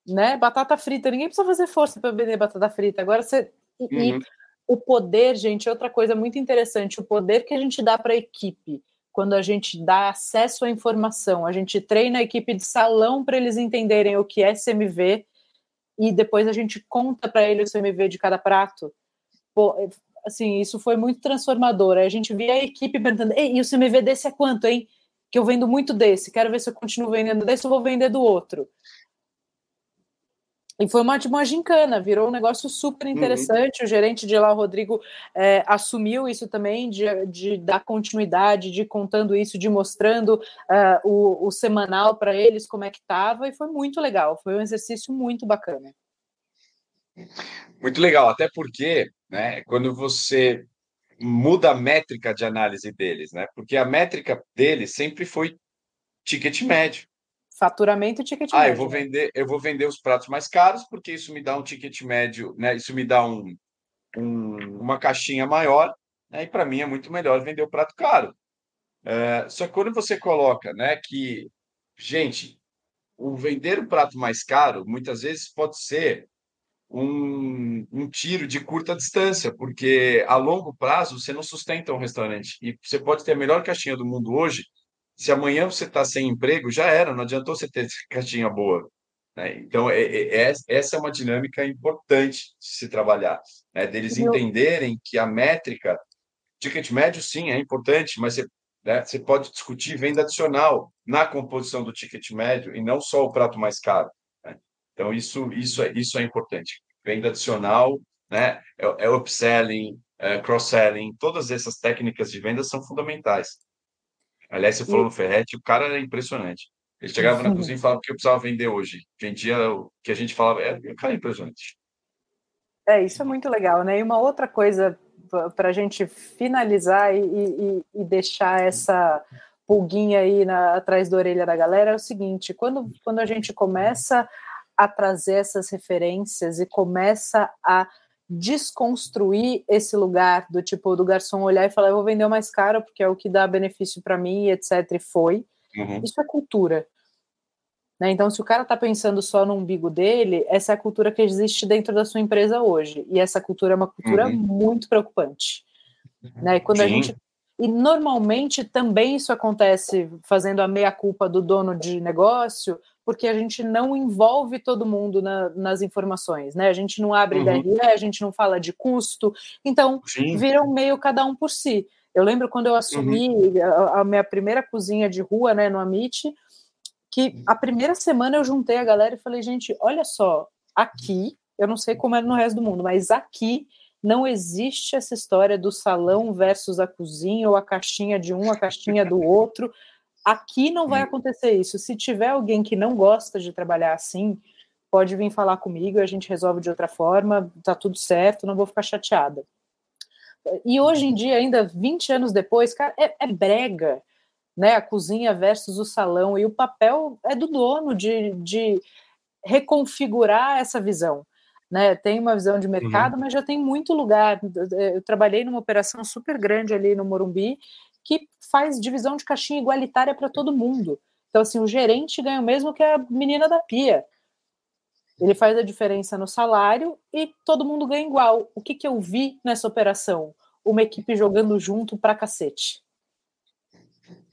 Né? Batata frita, ninguém precisa fazer força para vender batata frita. Agora você. Uhum. E o poder, gente, é outra coisa muito interessante, o poder que a gente dá para a equipe quando a gente dá acesso à informação, a gente treina a equipe de salão para eles entenderem o que é CMV e depois a gente conta para eles o CMV de cada prato. Pô, assim, isso foi muito transformador. A gente via a equipe perguntando: Ei, e o CMV desse é quanto, hein? Que eu vendo muito desse, quero ver se eu continuo vendendo desse ou vou vender do outro. E foi uma, uma gincana, virou um negócio super uhum. interessante. Uhum. O gerente de lá, o Rodrigo, é, assumiu isso também, de, de dar continuidade, de contando isso, de mostrando uh, o, o semanal para eles como é que estava, e foi muito legal. Foi um exercício muito bacana. Muito legal, até porque né, quando você muda a métrica de análise deles, né? Porque a métrica deles sempre foi ticket médio. Faturamento e ticket ah, médio. eu vou né? vender, eu vou vender os pratos mais caros porque isso me dá um ticket médio, né? Isso me dá um, um uma caixinha maior, né? E para mim é muito melhor vender o prato caro. É, só que quando você coloca, né, que gente, o vender o prato mais caro muitas vezes pode ser um, um, tiro de curta distância, porque a longo prazo você não sustenta um restaurante. E você pode ter a melhor caixinha do mundo hoje, se amanhã você está sem emprego, já era, não adiantou você ter caixinha boa. Né? Então, é, é, é, essa é uma dinâmica importante de se trabalhar, né? deles entenderem que a métrica, ticket médio, sim, é importante, mas você, né, você pode discutir venda adicional na composição do ticket médio e não só o prato mais caro. Então, isso, isso, é, isso é importante. Venda adicional, né? é, é upselling, é cross-selling, todas essas técnicas de venda são fundamentais. Aliás, você falou no Ferretti, o cara era impressionante. Ele chegava na cozinha e falava o que eu precisava vender hoje. Vendia o que a gente falava, é, o cara impressionante. É, isso é muito legal, né? E uma outra coisa para a gente finalizar e, e, e, deixar essa pulguinha aí na, atrás da orelha da galera é o seguinte: quando, quando a gente começa a trazer essas referências e começa a desconstruir esse lugar do tipo do garçom olhar e falar eu vou vender mais caro porque é o que dá benefício para mim, etc. E foi. Uhum. Isso é cultura. Né? Então, se o cara está pensando só no umbigo dele, essa é a cultura que existe dentro da sua empresa hoje. E essa cultura é uma cultura uhum. muito preocupante. Né? E quando Sim. a gente e normalmente também isso acontece fazendo a meia-culpa do dono de negócio, porque a gente não envolve todo mundo na, nas informações, né? A gente não abre uhum. DRE, a gente não fala de custo, então Sim. viram meio cada um por si. Eu lembro quando eu assumi uhum. a, a, minha primeira cozinha de rua, né, no Amit, que a primeira semana eu juntei a galera e falei, gente, olha só, aqui, eu não sei como é no resto do mundo, mas aqui não existe essa história do salão versus a cozinha, ou a caixinha de um, a caixinha do outro. Aqui não vai acontecer isso. Se tiver alguém que não gosta de trabalhar assim, pode vir falar comigo, a gente resolve de outra forma, tá tudo certo, não vou ficar chateada. E hoje em dia, ainda 20 anos depois, cara, é, é brega, né? A cozinha versus o salão, e o papel é do dono de, de reconfigurar essa visão né? Tem uma visão de mercado, uhum. mas já tem muito lugar. Eu trabalhei numa operação super grande ali no Morumbi que faz divisão de caixinha igualitária para todo mundo. Então, assim, o gerente ganha o mesmo que a menina da pia. Ele faz a diferença no salário e todo mundo ganha igual. O que, que eu vi nessa operação? Uma equipe jogando junto para cacete.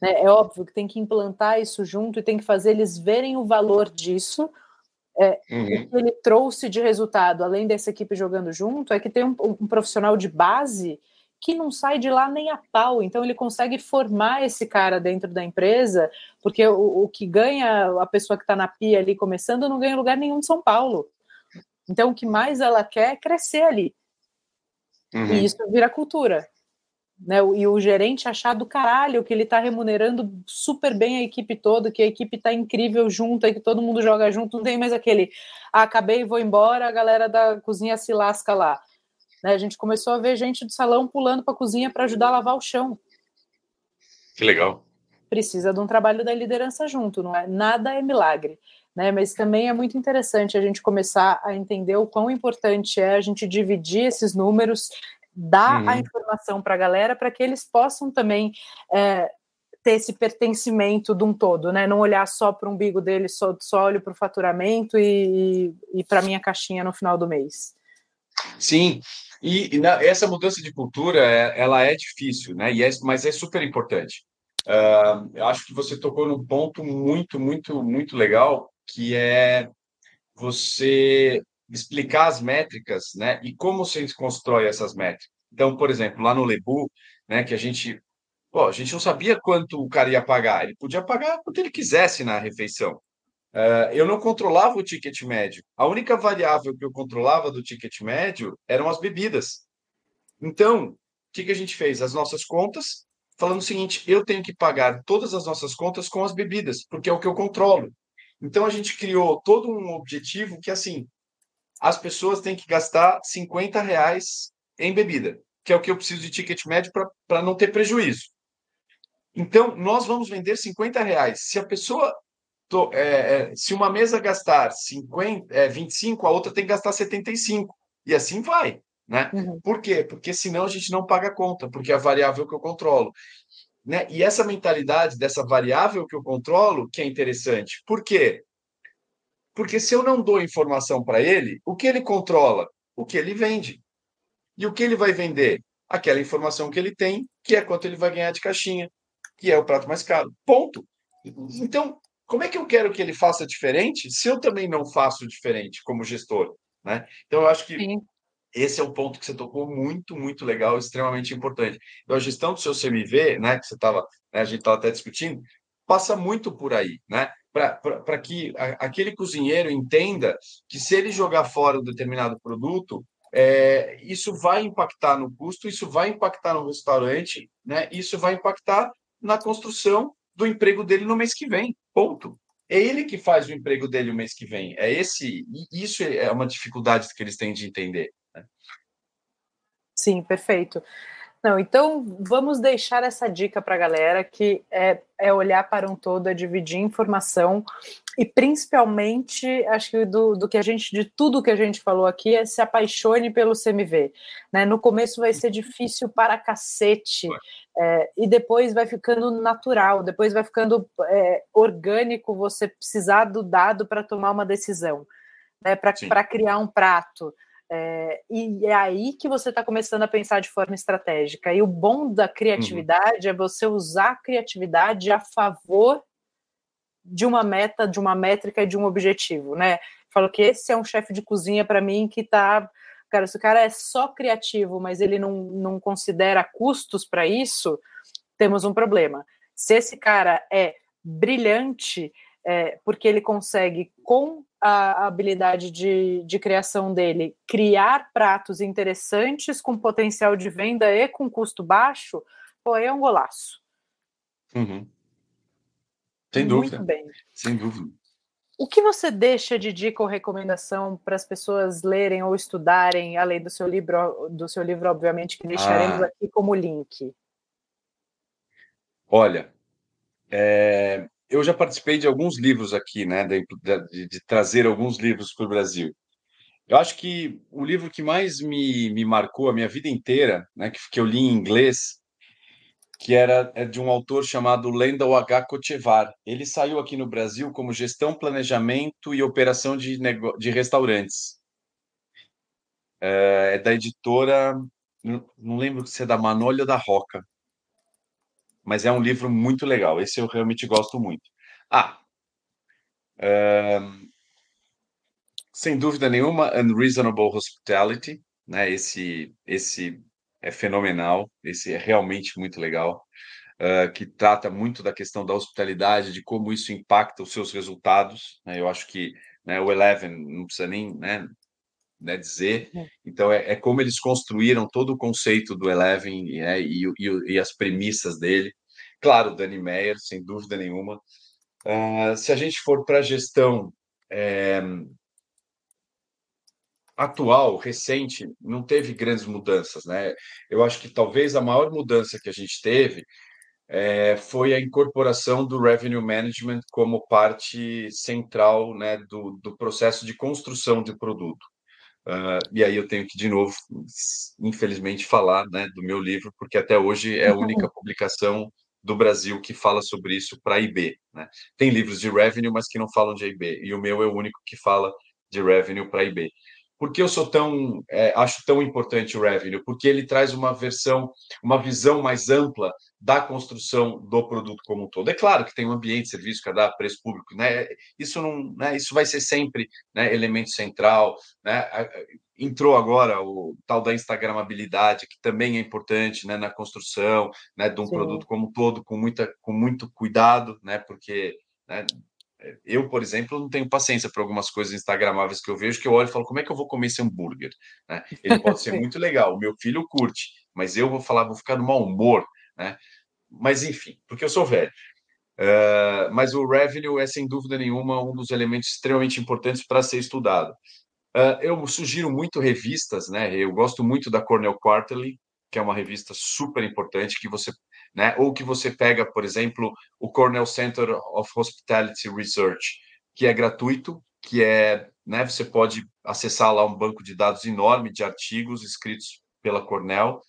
Né? É óbvio que tem que implantar isso junto e tem que fazer eles verem o valor disso. É, uhum. O que ele trouxe de resultado, além dessa equipe jogando junto, é que tem um, um profissional de base que não sai de lá nem a pau. Então ele consegue formar esse cara dentro da empresa, porque o, o que ganha a pessoa que está na pia ali começando não ganha lugar nenhum de São Paulo. Então o que mais ela quer é crescer ali. Uhum. E isso vira cultura. Né, e o gerente achar do caralho que ele está remunerando super bem a equipe toda, que a equipe está incrível junto, que todo mundo joga junto, não tem mais aquele ah, acabei, vou embora, a galera da cozinha se lasca lá. Né, a gente começou a ver gente do salão pulando para a cozinha para ajudar a lavar o chão. Que legal. Precisa de um trabalho da liderança junto, não é? Nada é milagre. Né, mas também é muito interessante a gente começar a entender o quão importante é a gente dividir esses números dar uhum. a informação para a galera para que eles possam também é, ter esse pertencimento de um todo, né? Não olhar só para o umbigo dele, só, só olho para o faturamento e, e, e para minha caixinha no final do mês. Sim, e, e na, essa mudança de cultura, é, ela é difícil, né? E é, mas é super importante. Uh, acho que você tocou num ponto muito, muito, muito legal, que é você explicar as métricas, né? E como se constrói essas métricas. Então, por exemplo, lá no Lebu, né, que a gente, pô, a gente não sabia quanto o cara ia pagar. Ele podia pagar quanto ele quisesse na refeição. Uh, eu não controlava o ticket médio. A única variável que eu controlava do ticket médio eram as bebidas. Então, o que, que a gente fez? As nossas contas, falando o seguinte: eu tenho que pagar todas as nossas contas com as bebidas, porque é o que eu controlo. Então, a gente criou todo um objetivo que, assim, as pessoas têm que gastar 50 reais em bebida, que é o que eu preciso de ticket médio para não ter prejuízo. Então, nós vamos vender 50 reais. Se a pessoa. To, é, é, se uma mesa gastar 50, é, 25, a outra tem que gastar 75. E assim vai. Né? Uhum. Por quê? Porque senão a gente não paga a conta, porque é a variável que eu controlo. Né? E essa mentalidade dessa variável que eu controlo que é interessante. Por quê? Porque se eu não dou informação para ele, o que ele controla? O que ele vende. E o que ele vai vender? Aquela informação que ele tem, que é quanto ele vai ganhar de caixinha, que é o prato mais caro. Ponto. Então, como é que eu quero que ele faça diferente se eu também não faço diferente como gestor? Né? Então, eu acho que Sim. esse é o ponto que você tocou muito, muito legal, extremamente importante. Então, a gestão do seu CMV, né, que você estava, né, a gente estava até discutindo, passa muito por aí, né? para que a, aquele cozinheiro entenda que se ele jogar fora um determinado produto, é, isso vai impactar no custo, isso vai impactar no restaurante, né? isso vai impactar na construção do emprego dele no mês que vem. Ponto. É ele que faz o emprego dele o mês que vem. É esse, isso é uma dificuldade que eles têm de entender. Né? Sim, perfeito. Não, então vamos deixar essa dica para a galera que é, é olhar para um todo, é dividir informação e principalmente, acho que do, do que a gente, de tudo que a gente falou aqui, é se apaixone pelo CMV. Né? No começo vai ser difícil para cacete, é, e depois vai ficando natural, depois vai ficando é, orgânico você precisar do dado para tomar uma decisão, né? para criar um prato. É, e é aí que você está começando a pensar de forma estratégica. E o bom da criatividade uhum. é você usar a criatividade a favor de uma meta, de uma métrica e de um objetivo, né? Falo que esse é um chefe de cozinha para mim que está. Cara, se o cara é só criativo, mas ele não, não considera custos para isso, temos um problema. Se esse cara é brilhante, é, porque ele consegue, com a habilidade de, de criação dele, criar pratos interessantes com potencial de venda e com custo baixo, pô, é um golaço. Uhum. Sem dúvida. Muito bem. Sem dúvida. O que você deixa de dica ou recomendação para as pessoas lerem ou estudarem, além do seu livro, do seu livro, obviamente, que deixaremos ah. aqui como link? Olha, é, eu já participei de alguns livros aqui, né, de, de, de trazer alguns livros para o Brasil. Eu acho que o livro que mais me, me marcou a minha vida inteira, né, que, que eu li em inglês, que era é de um autor chamado Lendal H. Kochevar. Ele saiu aqui no Brasil como Gestão, Planejamento e Operação de, de Restaurantes. É, é da editora, não lembro se é da Manolha ou da Roca. mas é um livro muito legal. Esse eu realmente gosto muito. Ah, sem dúvida nenhuma, Unreasonable Hospitality, né? Esse, esse é fenomenal, esse é realmente muito legal, uh, que trata muito da questão da hospitalidade, de como isso impacta os seus resultados. Né? Eu acho que né, o Eleven não precisa nem né, né, dizer. É. Então, é, é, como eles construíram todo o conceito do Eleven né, e, e, e, as premissas dele. Claro, Danny Meyer, sem dúvida nenhuma. Uh, se a gente for para a gestão é, atual, recente, não teve grandes mudanças, né? Eu acho que talvez a maior mudança que a gente teve é, foi a incorporação do revenue management como parte central né, do, do processo de construção de produto. Uh, e aí eu tenho que, de novo, infelizmente, falar né, do meu livro, porque até hoje é a única publicação do Brasil que fala sobre isso para IB. Né? Tem livros de revenue, mas que não falam de IB, e o meu é o único que fala de revenue para IB. Por que eu sou tão é, acho tão importante o revenue? Porque ele traz uma versão, uma visão mais ampla da construção do produto como um todo. É claro que tem um ambiente, serviço, cadastro, preço público, né? Isso não, né? Isso vai ser sempre, né? Elemento central, né? Entrou agora o tal da instagramabilidade, que também é importante, né? Na construção, né? De um Sim. produto como um todo, com muita, com muito cuidado, né? Porque né? Eu, por exemplo, não tenho paciência para algumas coisas instagramáveis que eu vejo, que eu olho e falo, como é que eu vou comer esse hambúrguer? Né? Ele pode ser muito legal, o meu filho curte, mas eu vou falar, vou ficar no mau humor, né? Mas, enfim, porque eu sou velho. Uh, mas o revenue é, sem dúvida nenhuma, um dos elementos extremamente importantes para ser estudado. Uh, eu sugiro muito revistas, né? Eu gosto muito da Cornell Quarterly, que é uma revista super importante que você né? Ou que você pega, por exemplo, o Cornell Center of Hospitality Research, que é gratuito, que é, né, você pode acessar lá um banco de dados enorme de artigos escritos pela Cornell.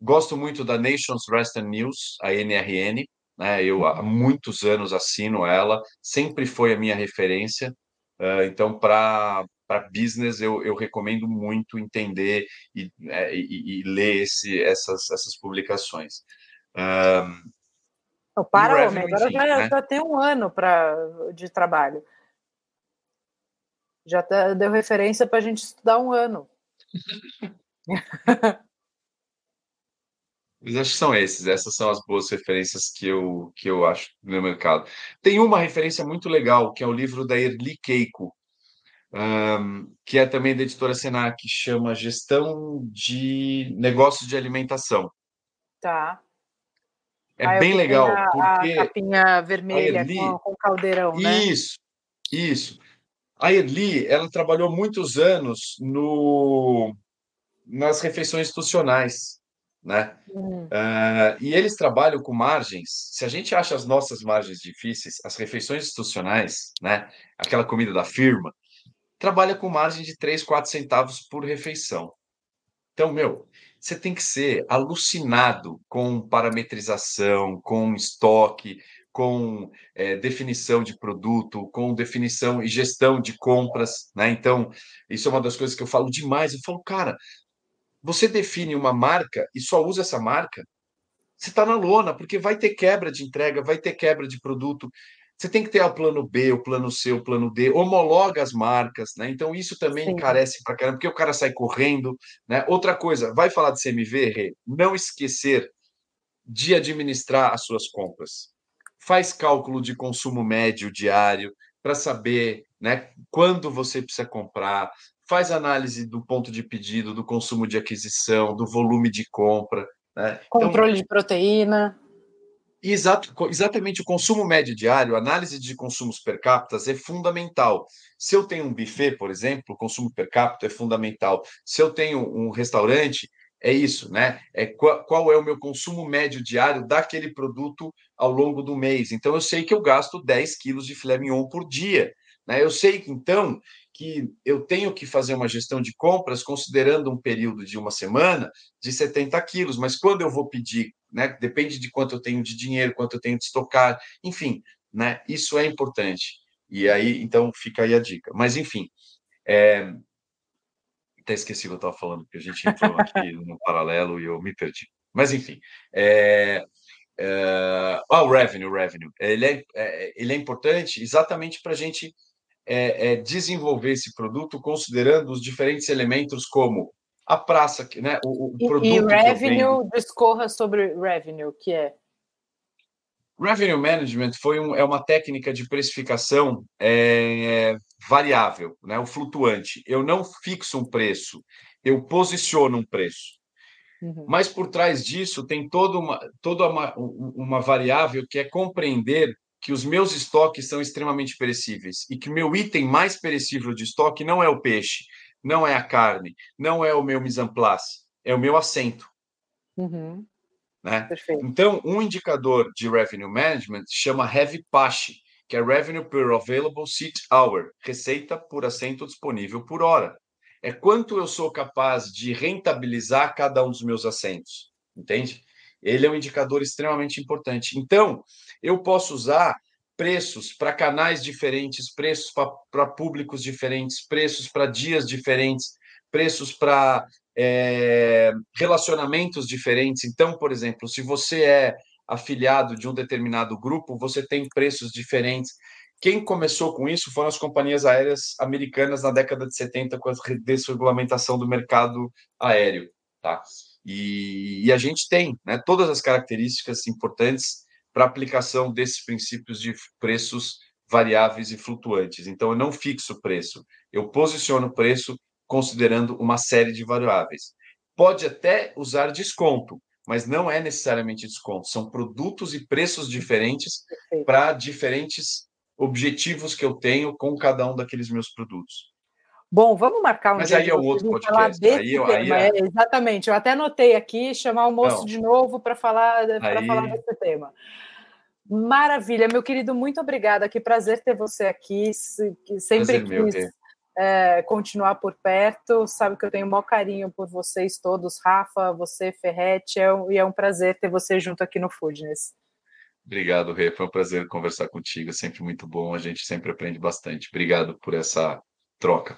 Gosto muito da Nations Rest and News, a NRN, né? Eu há muitos anos assino ela, sempre foi a minha referência. Uh, então, para para business, eu, eu recomendo muito entender e, é, e, e ler esse, essas, essas publicações. Um, oh, para, homem, agora já, né? já tem um ano pra, de trabalho. Já tá, deu referência para a gente estudar um ano. Mas acho que são esses, essas são as boas referências que eu, que eu acho no mercado. Tem uma referência muito legal, que é o livro da Erli Keiko, um, que é também da editora Senac, que chama Gestão de Negócios de Alimentação. Tá. É ah, bem legal. A, porque a capinha vermelha Erli, com, com caldeirão, né? Isso, isso. A Erli, ela trabalhou muitos anos no, nas refeições institucionais, né? Hum. Uh, e eles trabalham com margens. Se a gente acha as nossas margens difíceis, as refeições institucionais, né? Aquela comida da firma, trabalha com margem de 3, 4 centavos por refeição. Então, meu, você tem que ser alucinado com parametrização, com estoque, com é, definição de produto, com definição e gestão de compras, né? Então, isso é uma das coisas que eu falo demais. Eu falo, cara, você define uma marca e só usa essa marca, você está na lona, porque vai ter quebra de entrega, vai ter quebra de produto. Você tem que ter o plano B, o plano C, o plano D, homologa as marcas, né? Então isso também Sim. encarece para caramba, porque o cara sai correndo, né? Outra coisa, vai falar de CMV, Rê? Não esquecer de administrar as suas compras. Faz cálculo de consumo médio diário para saber, né, quando você precisa comprar, faz análise do ponto de pedido, do consumo de aquisição, do volume de compra, né? Então Controle então, de proteína. Exato, exatamente o consumo médio diário, análise de consumos per capita é fundamental. Se eu tenho um buffet, por exemplo, o consumo per capita é fundamental. Se eu tenho um restaurante, é isso, né? É qual, qual, é o meu consumo médio diário daquele produto ao longo do mês. Então, eu sei que eu gasto 10 quilos de filé mignon por dia. Né? Eu sei, então, que eu tenho que fazer uma gestão de compras considerando um período de uma semana de 70 quilos, mas quando eu vou pedir né? Depende de quanto eu tenho de dinheiro, quanto eu tenho de estocar, enfim, né? Isso é importante. E aí, então, fica aí a dica. Mas, enfim, é... até esqueci o que eu estava falando, porque a gente entrou aqui no paralelo e eu me perdi. Mas, enfim, é... É... Ah, o revenue, o revenue. Ele é, é, ele é importante exatamente para a gente é, é, desenvolver esse produto considerando os diferentes elementos como a praça, né, o, o produto. E, revenue, discorra sobre revenue, que é? Revenue Management foi um, é uma técnica de precificação é, variável, né, o flutuante. Eu não fixo um preço, eu posiciono um preço. Uhum. Mas por trás disso tem toda, uma, toda uma, uma variável que é compreender que os meus estoques são extremamente perecíveis e que o meu item mais perecível de estoque não é o peixe, não é a carne, não é o meu mise en place, é o meu assento. Uhum. Né? Então, um indicador de revenue management chama Heavy PASH, que é Revenue per Available Seat Hour, receita por assento disponível por hora. É quanto eu sou capaz de rentabilizar cada um dos meus assentos, entende? Ele é um indicador extremamente importante. Então, eu posso usar preços para canais diferentes, preços para públicos diferentes, preços para dias diferentes, preços para é, relacionamentos diferentes. Então, por exemplo, se você é afiliado de um determinado grupo, você tem preços diferentes. Quem começou com isso foram as companhias aéreas americanas na década de 70, com a desregulamentação do mercado aéreo. Tá? E, e a gente tem né, todas as características importantes para aplicação desses princípios de preços variáveis e flutuantes. Então, eu não fixo o preço, eu posiciono o preço considerando uma série de variáveis. Pode até usar desconto, mas não é necessariamente desconto, são produtos e preços diferentes para diferentes objetivos que eu tenho com cada um daqueles meus produtos. Bom, vamos marcar um Mas aí é o outro podcast. Aí, aí é... É, exatamente, eu até anotei aqui, chamar o moço não. de novo para falar, aí... falar desse tema. Maravilha, meu querido, muito obrigada. Que prazer ter você aqui. Sempre prazer quis meu, é, continuar por perto. Sabe que eu tenho o maior carinho por vocês todos, Rafa, você, Ferrete, é um, e é um prazer ter você junto aqui no Foodness. Obrigado, Rê. Foi um prazer conversar contigo. É sempre muito bom. A gente sempre aprende bastante. Obrigado por essa troca.